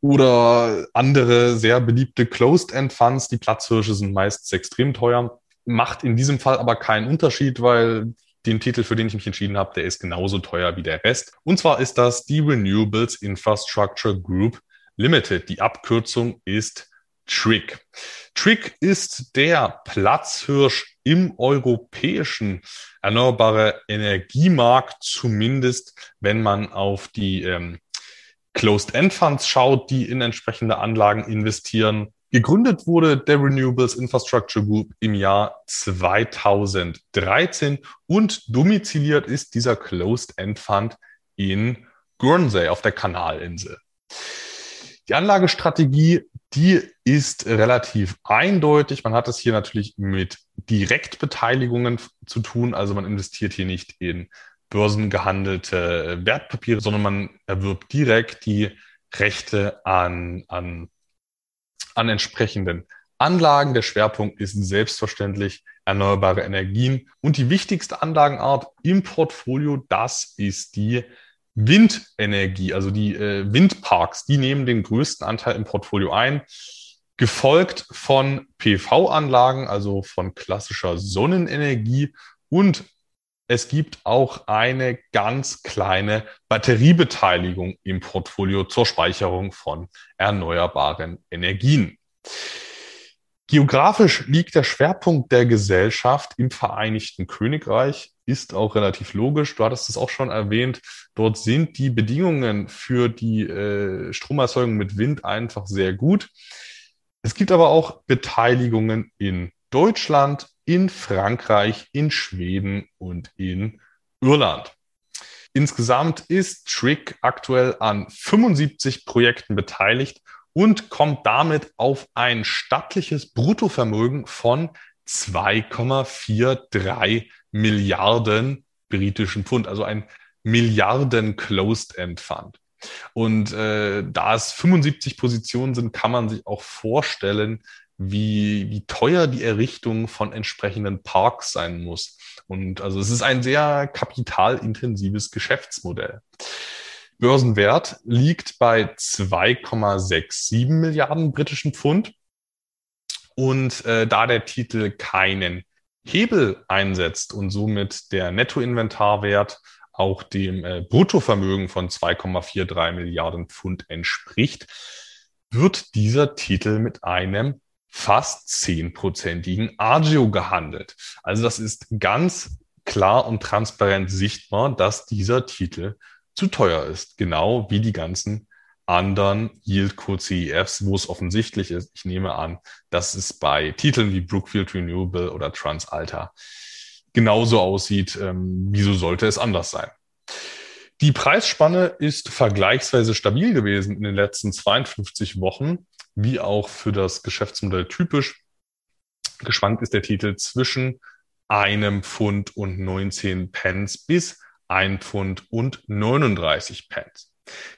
oder andere sehr beliebte Closed-End-Funds. Die Platzhirsche sind meistens extrem teuer. Macht in diesem Fall aber keinen Unterschied, weil den Titel, für den ich mich entschieden habe, der ist genauso teuer wie der Rest. Und zwar ist das die Renewables Infrastructure Group Limited. Die Abkürzung ist Trick. Trick ist der Platzhirsch im europäischen erneuerbare Energiemarkt, zumindest wenn man auf die ähm, Closed-End-Funds schaut, die in entsprechende Anlagen investieren. Gegründet wurde der Renewables Infrastructure Group im Jahr 2013 und domiziliert ist dieser Closed-End-Fund in Guernsey auf der Kanalinsel. Die Anlagestrategie, die ist relativ eindeutig. Man hat es hier natürlich mit Direktbeteiligungen zu tun. Also man investiert hier nicht in börsengehandelte Wertpapiere, sondern man erwirbt direkt die Rechte an, an, an entsprechenden Anlagen. Der Schwerpunkt ist selbstverständlich erneuerbare Energien. Und die wichtigste Anlagenart im Portfolio, das ist die Windenergie, also die äh, Windparks, die nehmen den größten Anteil im Portfolio ein. gefolgt von PV-Anlagen, also von klassischer Sonnenenergie und es gibt auch eine ganz kleine Batteriebeteiligung im Portfolio zur Speicherung von erneuerbaren Energien. Geografisch liegt der Schwerpunkt der Gesellschaft im Vereinigten Königreich, ist auch relativ logisch. Du hattest es auch schon erwähnt. Dort sind die Bedingungen für die äh, Stromerzeugung mit Wind einfach sehr gut. Es gibt aber auch Beteiligungen in Deutschland, in Frankreich, in Schweden und in Irland. Insgesamt ist Trick aktuell an 75 Projekten beteiligt und kommt damit auf ein stattliches Bruttovermögen von 2,43 Milliarden britischen Pfund, also ein Milliarden Closed-End Fund. Und äh, da es 75 Positionen sind, kann man sich auch vorstellen, wie, wie teuer die Errichtung von entsprechenden Parks sein muss. Und also es ist ein sehr kapitalintensives Geschäftsmodell. Börsenwert liegt bei 2,67 Milliarden britischen Pfund. Und äh, da der Titel keinen Hebel einsetzt und somit der Nettoinventarwert auch dem äh, Bruttovermögen von 2,43 Milliarden Pfund entspricht, wird dieser Titel mit einem fast zehnprozentigen Agio gehandelt. Also das ist ganz klar und transparent sichtbar, dass dieser Titel zu teuer ist, genau wie die ganzen anderen Yield-Co-CEFs, wo es offensichtlich ist. Ich nehme an, dass es bei Titeln wie Brookfield Renewable oder Transalta genauso aussieht. Ähm, wieso sollte es anders sein? Die Preisspanne ist vergleichsweise stabil gewesen in den letzten 52 Wochen, wie auch für das Geschäftsmodell typisch. Geschwankt ist der Titel zwischen einem Pfund und 19 Pence bis ein Pfund und 39 Pence.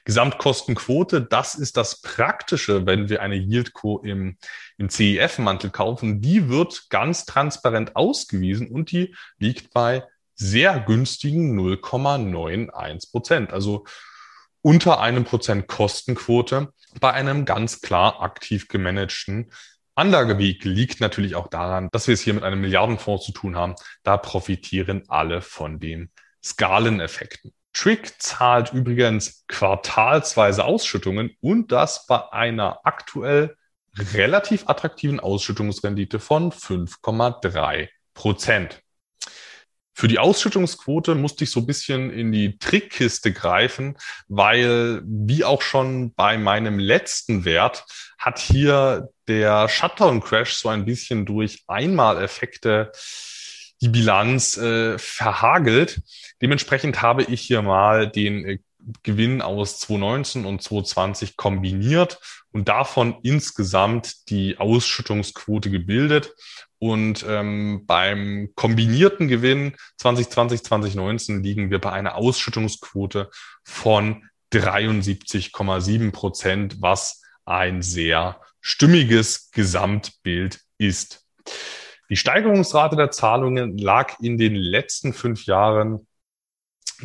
Gesamtkostenquote, das ist das Praktische, wenn wir eine Yieldco im, im CEF-Mantel kaufen. Die wird ganz transparent ausgewiesen und die liegt bei sehr günstigen 0,91 Prozent. Also unter einem Prozent Kostenquote bei einem ganz klar aktiv gemanagten Anlageweg liegt natürlich auch daran, dass wir es hier mit einem Milliardenfonds zu tun haben. Da profitieren alle von den Skaleneffekten. Trick zahlt übrigens quartalsweise Ausschüttungen und das bei einer aktuell relativ attraktiven Ausschüttungsrendite von 5,3 Prozent. Für die Ausschüttungsquote musste ich so ein bisschen in die Trickkiste greifen, weil wie auch schon bei meinem letzten Wert hat hier der Shutdown-Crash so ein bisschen durch Einmaleffekte die Bilanz äh, verhagelt. Dementsprechend habe ich hier mal den äh, Gewinn aus 2019 und 2020 kombiniert und davon insgesamt die Ausschüttungsquote gebildet. Und ähm, beim kombinierten Gewinn 2020, 2019 liegen wir bei einer Ausschüttungsquote von 73,7 Prozent, was ein sehr stimmiges Gesamtbild ist. Die Steigerungsrate der Zahlungen lag in den letzten fünf Jahren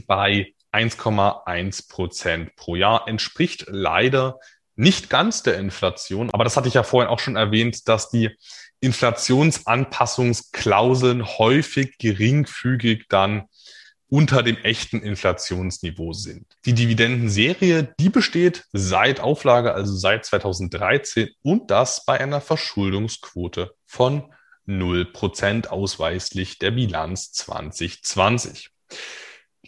bei 1,1 Prozent pro Jahr, entspricht leider nicht ganz der Inflation. Aber das hatte ich ja vorhin auch schon erwähnt, dass die Inflationsanpassungsklauseln häufig geringfügig dann unter dem echten Inflationsniveau sind. Die Dividendenserie, die besteht seit Auflage, also seit 2013 und das bei einer Verschuldungsquote von 0% ausweislich der Bilanz 2020.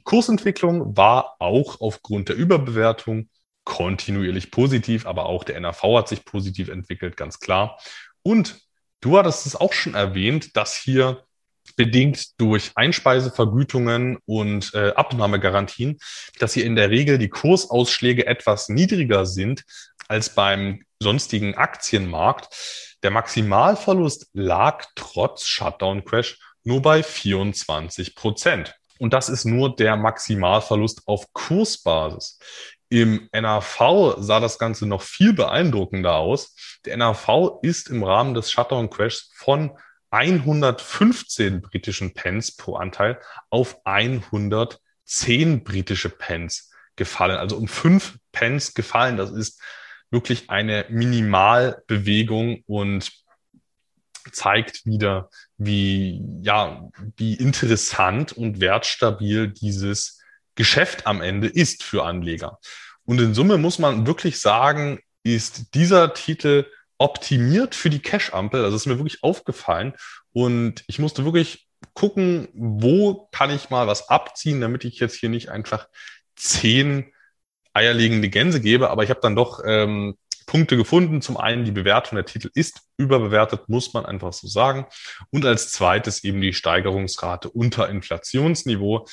Die Kursentwicklung war auch aufgrund der Überbewertung kontinuierlich positiv, aber auch der NAV hat sich positiv entwickelt, ganz klar. Und du hattest es auch schon erwähnt, dass hier bedingt durch Einspeisevergütungen und äh, Abnahmegarantien, dass hier in der Regel die Kursausschläge etwas niedriger sind als beim sonstigen Aktienmarkt. Der Maximalverlust lag trotz Shutdown-Crash nur bei 24 Prozent. Und das ist nur der Maximalverlust auf Kursbasis. Im NAV sah das Ganze noch viel beeindruckender aus. Der NAV ist im Rahmen des Shutdown-Crashs von 115 britischen Pence pro Anteil auf 110 britische Pence gefallen. Also um fünf Pence gefallen. Das ist wirklich eine Minimalbewegung und zeigt wieder, wie, ja, wie interessant und wertstabil dieses Geschäft am Ende ist für Anleger. Und in Summe muss man wirklich sagen, ist dieser Titel optimiert für die Cash-Ampel. Also ist mir wirklich aufgefallen. Und ich musste wirklich gucken, wo kann ich mal was abziehen, damit ich jetzt hier nicht einfach zehn eierlegende Gänse gebe. Aber ich habe dann doch ähm, Punkte gefunden. Zum einen die Bewertung der Titel ist überbewertet, muss man einfach so sagen. Und als zweites eben die Steigerungsrate unter Inflationsniveau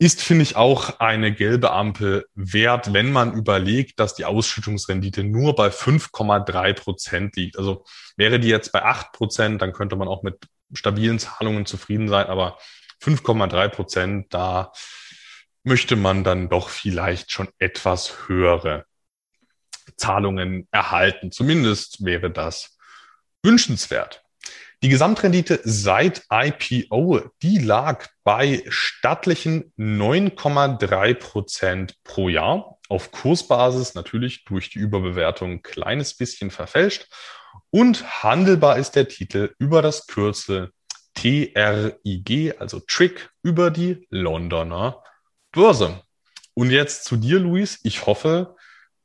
ist, finde ich, auch eine gelbe Ampel wert, wenn man überlegt, dass die Ausschüttungsrendite nur bei 5,3 Prozent liegt. Also wäre die jetzt bei 8 Prozent, dann könnte man auch mit stabilen Zahlungen zufrieden sein, aber 5,3 Prozent, da möchte man dann doch vielleicht schon etwas höhere Zahlungen erhalten. Zumindest wäre das wünschenswert. Die Gesamtrendite seit IPO, die lag bei stattlichen 9,3 Prozent pro Jahr. Auf Kursbasis natürlich durch die Überbewertung ein kleines bisschen verfälscht. Und handelbar ist der Titel über das Kürzel TRIG, also Trick, über die Londoner Börse. Und jetzt zu dir, Luis. Ich hoffe,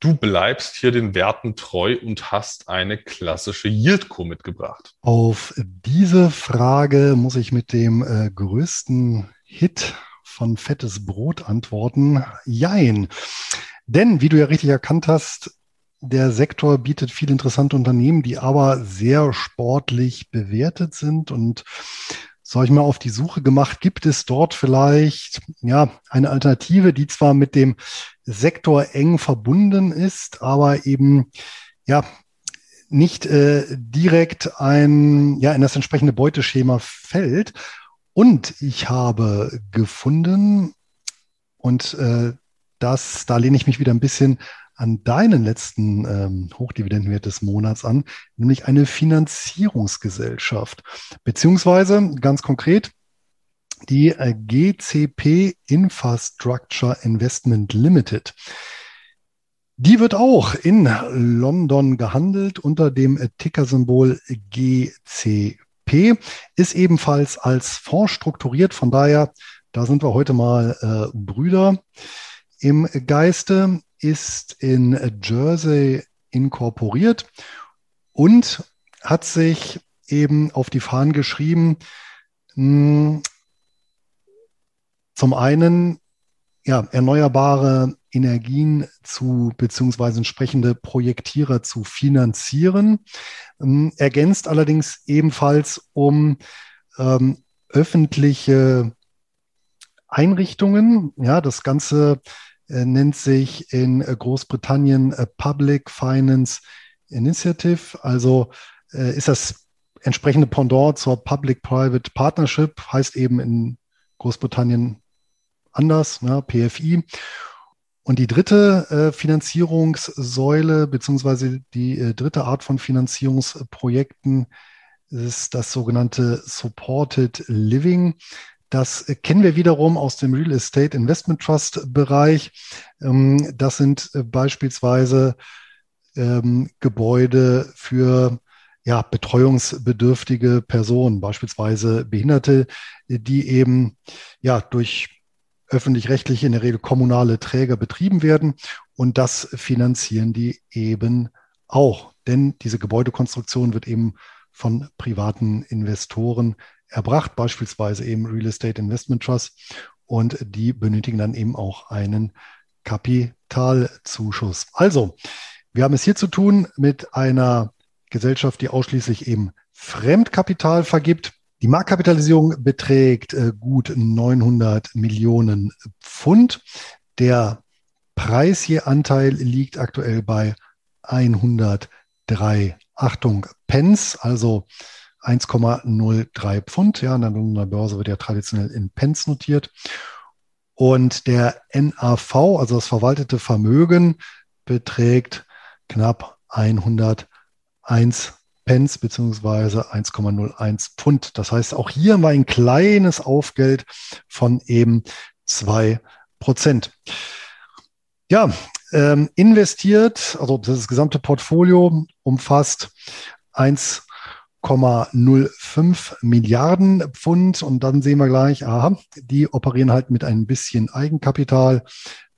Du bleibst hier den Werten treu und hast eine klassische Yieldco mitgebracht. Auf diese Frage muss ich mit dem äh, größten Hit von Fettes Brot antworten. Jein. Denn, wie du ja richtig erkannt hast, der Sektor bietet viele interessante Unternehmen, die aber sehr sportlich bewertet sind und sag ich mal, auf die Suche gemacht, gibt es dort vielleicht ja eine Alternative, die zwar mit dem Sektor eng verbunden ist, aber eben ja nicht äh, direkt ein ja in das entsprechende Beuteschema fällt. Und ich habe gefunden und äh, das, da lehne ich mich wieder ein bisschen an deinen letzten ähm, Hochdividendenwert des Monats an, nämlich eine Finanzierungsgesellschaft, beziehungsweise ganz konkret die äh, GCP Infrastructure Investment Limited. Die wird auch in London gehandelt unter dem Tickersymbol GCP, ist ebenfalls als Fonds strukturiert. Von daher, da sind wir heute mal äh, Brüder im Geiste ist in Jersey inkorporiert und hat sich eben auf die Fahnen geschrieben, mh, hm, zum einen ja, erneuerbare Energien zu beziehungsweise entsprechende Projektierer zu finanzieren, ähm, ergänzt allerdings ebenfalls um ähm, öffentliche Einrichtungen. Ja, das Ganze äh, nennt sich in äh, Großbritannien äh, Public Finance Initiative. Also ist das entsprechende Pendant zur Public-Private Partnership, heißt eben in Großbritannien anders, ne, PFI. Und die dritte äh, Finanzierungssäule beziehungsweise die äh, dritte Art von Finanzierungsprojekten ist das sogenannte Supported Living. Das kennen wir wiederum aus dem Real Estate Investment Trust Bereich. Ähm, das sind äh, beispielsweise ähm, Gebäude für ja, betreuungsbedürftige Personen, beispielsweise Behinderte, die eben ja durch öffentlich-rechtliche, in der Regel kommunale Träger betrieben werden. Und das finanzieren die eben auch. Denn diese Gebäudekonstruktion wird eben von privaten Investoren erbracht, beispielsweise eben Real Estate Investment Trust. Und die benötigen dann eben auch einen Kapitalzuschuss. Also, wir haben es hier zu tun mit einer Gesellschaft, die ausschließlich eben Fremdkapital vergibt. Die Marktkapitalisierung beträgt äh, gut 900 Millionen Pfund. Der Preis je Anteil liegt aktuell bei 103, Achtung, Pence, also 1,03 Pfund. Ja, an der Börse wird ja traditionell in Pence notiert. Und der NAV, also das verwaltete Vermögen, beträgt knapp 101 Pence beziehungsweise 1,01 Pfund. Das heißt, auch hier war ein kleines Aufgeld von eben zwei Prozent. Ja, ähm, investiert, also das gesamte Portfolio umfasst 1,05 Milliarden Pfund. Und dann sehen wir gleich, aha, die operieren halt mit ein bisschen Eigenkapital.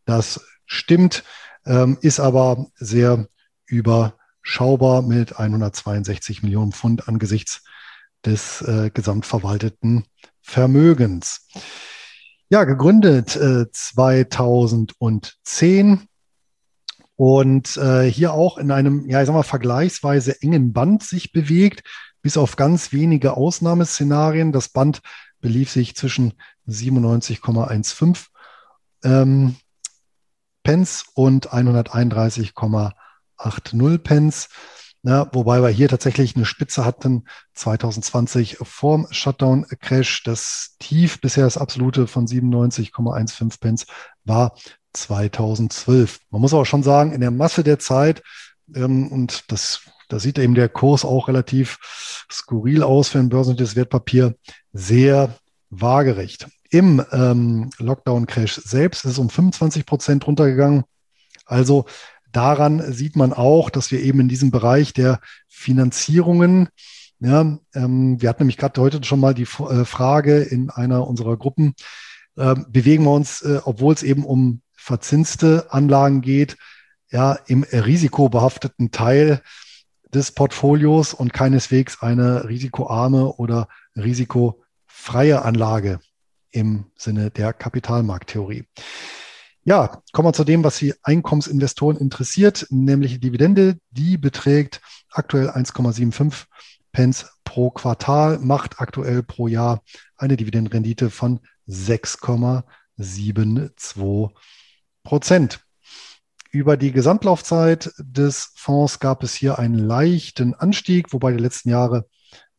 Das stimmt, ähm, ist aber sehr überschaubar mit 162 Millionen Pfund angesichts des äh, gesamtverwalteten Vermögens. Ja, gegründet äh, 2010 und äh, hier auch in einem, ja, ich sag mal, vergleichsweise engen Band sich bewegt, bis auf ganz wenige Ausnahmeszenarien. Das Band belief sich zwischen 97,15 ähm, Pence und 131,80 Pence. Ja, wobei wir hier tatsächlich eine Spitze hatten 2020 vorm Shutdown-Crash. Das Tief bisher das absolute von 97,15 Pence war 2012. Man muss aber schon sagen, in der Masse der Zeit, ähm, und das, da sieht eben der Kurs auch relativ skurril aus für ein börsentliches Wertpapier, sehr waagerecht. Im ähm, Lockdown-Crash selbst ist es um 25 Prozent runtergegangen. Also daran sieht man auch, dass wir eben in diesem Bereich der Finanzierungen, ja, ähm, wir hatten nämlich gerade heute schon mal die äh, Frage in einer unserer Gruppen, äh, bewegen wir uns, äh, obwohl es eben um verzinste Anlagen geht, ja, im risikobehafteten Teil des Portfolios und keineswegs eine risikoarme oder risikofreie Anlage im Sinne der Kapitalmarkttheorie. Ja, kommen wir zu dem, was die Einkommensinvestoren interessiert, nämlich die Dividende. Die beträgt aktuell 1,75 Pence pro Quartal, macht aktuell pro Jahr eine Dividendenrendite von 6,72 Prozent. Über die Gesamtlaufzeit des Fonds gab es hier einen leichten Anstieg, wobei die letzten Jahre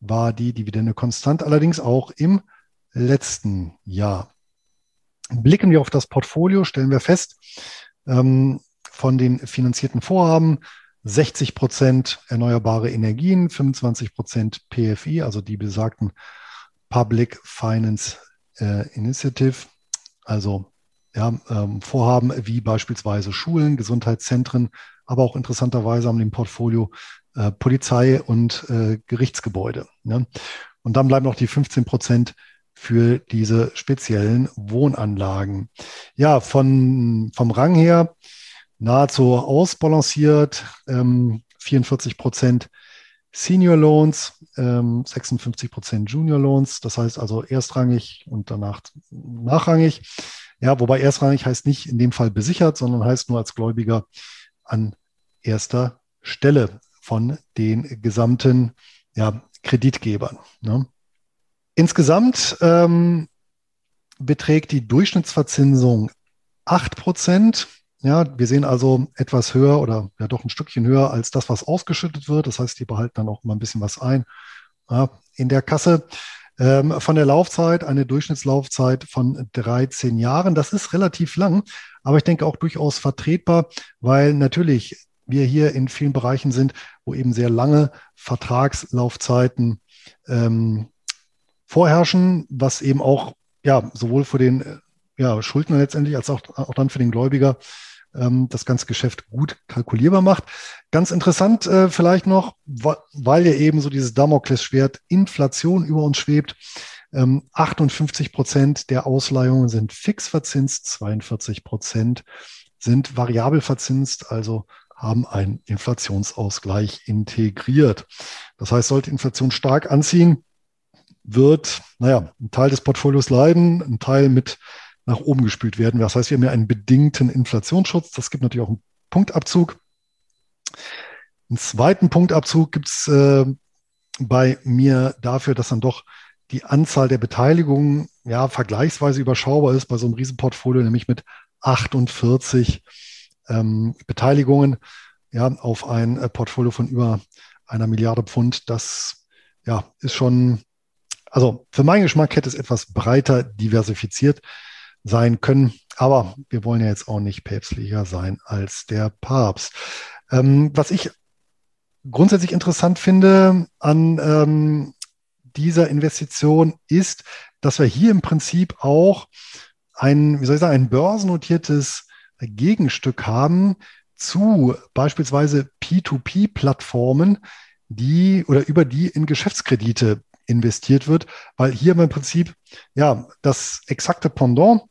war die Dividende konstant, allerdings auch im letzten Jahr. Blicken wir auf das Portfolio, stellen wir fest, ähm, von den finanzierten Vorhaben 60 Prozent erneuerbare Energien, 25 Prozent PFI, also die besagten Public Finance äh, Initiative, also ja, ähm, Vorhaben wie beispielsweise Schulen, Gesundheitszentren, aber auch interessanterweise haben im Portfolio äh, Polizei und äh, Gerichtsgebäude. Ne? Und dann bleiben noch die 15 Prozent für diese speziellen Wohnanlagen. Ja, von, vom Rang her nahezu ausbalanciert, ähm, 44 Prozent Senior Loans, ähm, 56 Prozent Junior Loans, das heißt also erstrangig und danach nachrangig. Ja, wobei erstrangig heißt nicht in dem Fall besichert, sondern heißt nur als Gläubiger an erster Stelle von den gesamten ja, Kreditgebern. Ne? Insgesamt ähm, beträgt die Durchschnittsverzinsung 8 Prozent. Ja, wir sehen also etwas höher oder ja doch ein Stückchen höher als das, was ausgeschüttet wird. Das heißt, die behalten dann auch immer ein bisschen was ein ja, in der Kasse. Ähm, von der Laufzeit, eine Durchschnittslaufzeit von 13 Jahren. Das ist relativ lang, aber ich denke auch durchaus vertretbar, weil natürlich wir hier in vielen Bereichen sind, wo eben sehr lange Vertragslaufzeiten ähm, vorherrschen, was eben auch ja sowohl für den äh, ja, Schuldner letztendlich als auch, auch dann für den Gläubiger ähm, das ganze Geschäft gut kalkulierbar macht. Ganz interessant äh, vielleicht noch, weil ja eben so dieses Damoklesschwert Inflation über uns schwebt. Ähm, 58 Prozent der Ausleihungen sind fix verzinst, 42 Prozent sind variabel verzinst, also haben einen Inflationsausgleich integriert. Das heißt, sollte Inflation stark anziehen, wird, naja, ein Teil des Portfolios leiden, ein Teil mit nach oben gespült werden. Das heißt, wir haben ja einen bedingten Inflationsschutz. Das gibt natürlich auch einen Punktabzug. Einen zweiten Punktabzug gibt es äh, bei mir dafür, dass dann doch die Anzahl der Beteiligungen ja vergleichsweise überschaubar ist bei so einem Riesenportfolio, nämlich mit 48 ähm, Beteiligungen ja, auf ein äh, Portfolio von über einer Milliarde Pfund. Das ja, ist schon also für meinen Geschmack hätte es etwas breiter diversifiziert sein können. Aber wir wollen ja jetzt auch nicht päpstlicher sein als der Papst. Ähm, was ich grundsätzlich interessant finde an ähm, dieser Investition ist, dass wir hier im Prinzip auch ein, wie soll ich sagen, ein börsennotiertes Gegenstück haben zu beispielsweise P2P-Plattformen, die oder über die in Geschäftskredite investiert wird, weil hier im Prinzip ja das exakte Pendant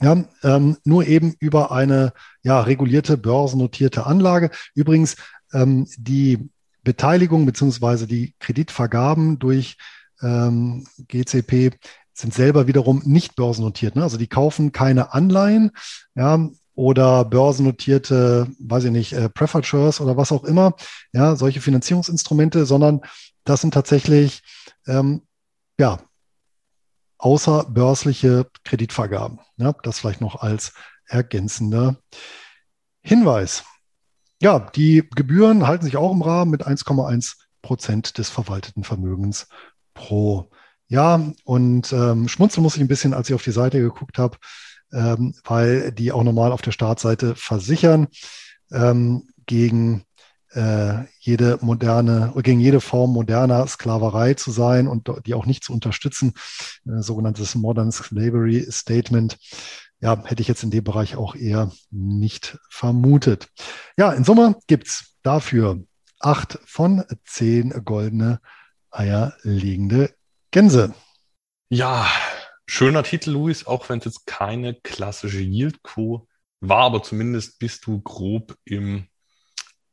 ja, ähm, nur eben über eine ja, regulierte börsennotierte Anlage. Übrigens, ähm, die Beteiligung beziehungsweise die Kreditvergaben durch ähm, GCP sind selber wiederum nicht börsennotiert. Ne? Also die kaufen keine Anleihen ja, oder börsennotierte, weiß ich nicht, äh, Preferred Shares oder was auch immer, ja, solche Finanzierungsinstrumente, sondern das sind tatsächlich ähm, ja, außerbörsliche Kreditvergaben. Ja, das vielleicht noch als ergänzender Hinweis. Ja, die Gebühren halten sich auch im Rahmen mit 1,1 Prozent des verwalteten Vermögens pro Jahr. Und ähm, schmunzeln muss ich ein bisschen, als ich auf die Seite geguckt habe, ähm, weil die auch normal auf der Startseite versichern ähm, gegen äh, jede moderne, gegen jede Form moderner Sklaverei zu sein und die auch nicht zu unterstützen, äh, sogenanntes Modern Slavery Statement. Ja, hätte ich jetzt in dem Bereich auch eher nicht vermutet. Ja, in Summe gibt's dafür acht von zehn goldene eierlegende Gänse. Ja, schöner Titel, Luis, auch wenn es jetzt keine klassische Yield-Co war, aber zumindest bist du grob im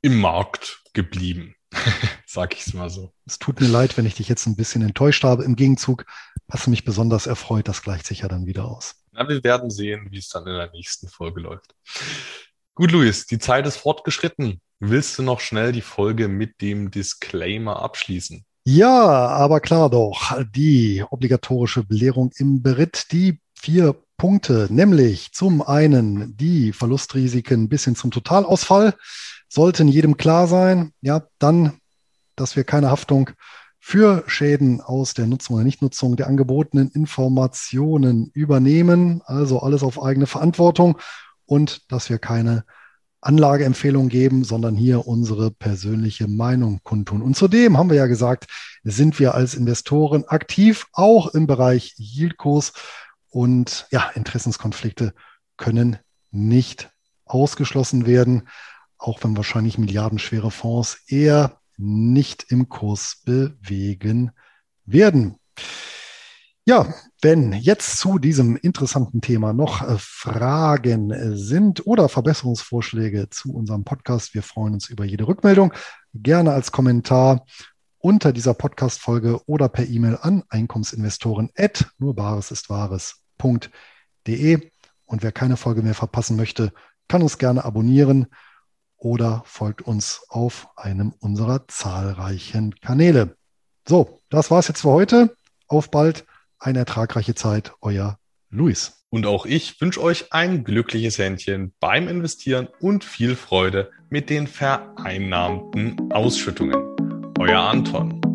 im Markt geblieben, sag ich es mal so. Es tut mir leid, wenn ich dich jetzt ein bisschen enttäuscht habe. Im Gegenzug hast du mich besonders erfreut. Das gleicht sich ja dann wieder aus. Na, wir werden sehen, wie es dann in der nächsten Folge läuft. Gut, Luis, die Zeit ist fortgeschritten. Willst du noch schnell die Folge mit dem Disclaimer abschließen? Ja, aber klar doch. Die obligatorische Belehrung im Beritt, die vier Punkte, nämlich zum einen die Verlustrisiken bis hin zum Totalausfall, sollten jedem klar sein, ja, dann, dass wir keine Haftung für Schäden aus der Nutzung oder Nichtnutzung der angebotenen Informationen übernehmen, also alles auf eigene Verantwortung und dass wir keine Anlageempfehlung geben, sondern hier unsere persönliche Meinung kundtun. Und zudem haben wir ja gesagt, sind wir als Investoren aktiv, auch im Bereich Yieldkurs und ja, Interessenskonflikte können nicht ausgeschlossen werden auch wenn wahrscheinlich milliardenschwere Fonds eher nicht im Kurs bewegen werden. Ja, wenn jetzt zu diesem interessanten Thema noch äh, Fragen sind oder Verbesserungsvorschläge zu unserem Podcast, wir freuen uns über jede Rückmeldung. Gerne als Kommentar unter dieser Podcast-Folge oder per E-Mail an Einkommensinvestoren at nurbaresistwahres.de. Und wer keine Folge mehr verpassen möchte, kann uns gerne abonnieren oder folgt uns auf einem unserer zahlreichen Kanäle. So, das war's jetzt für heute. Auf bald, eine ertragreiche Zeit, euer Luis. Und auch ich wünsche euch ein glückliches Händchen beim Investieren und viel Freude mit den vereinnahmten Ausschüttungen. Euer Anton.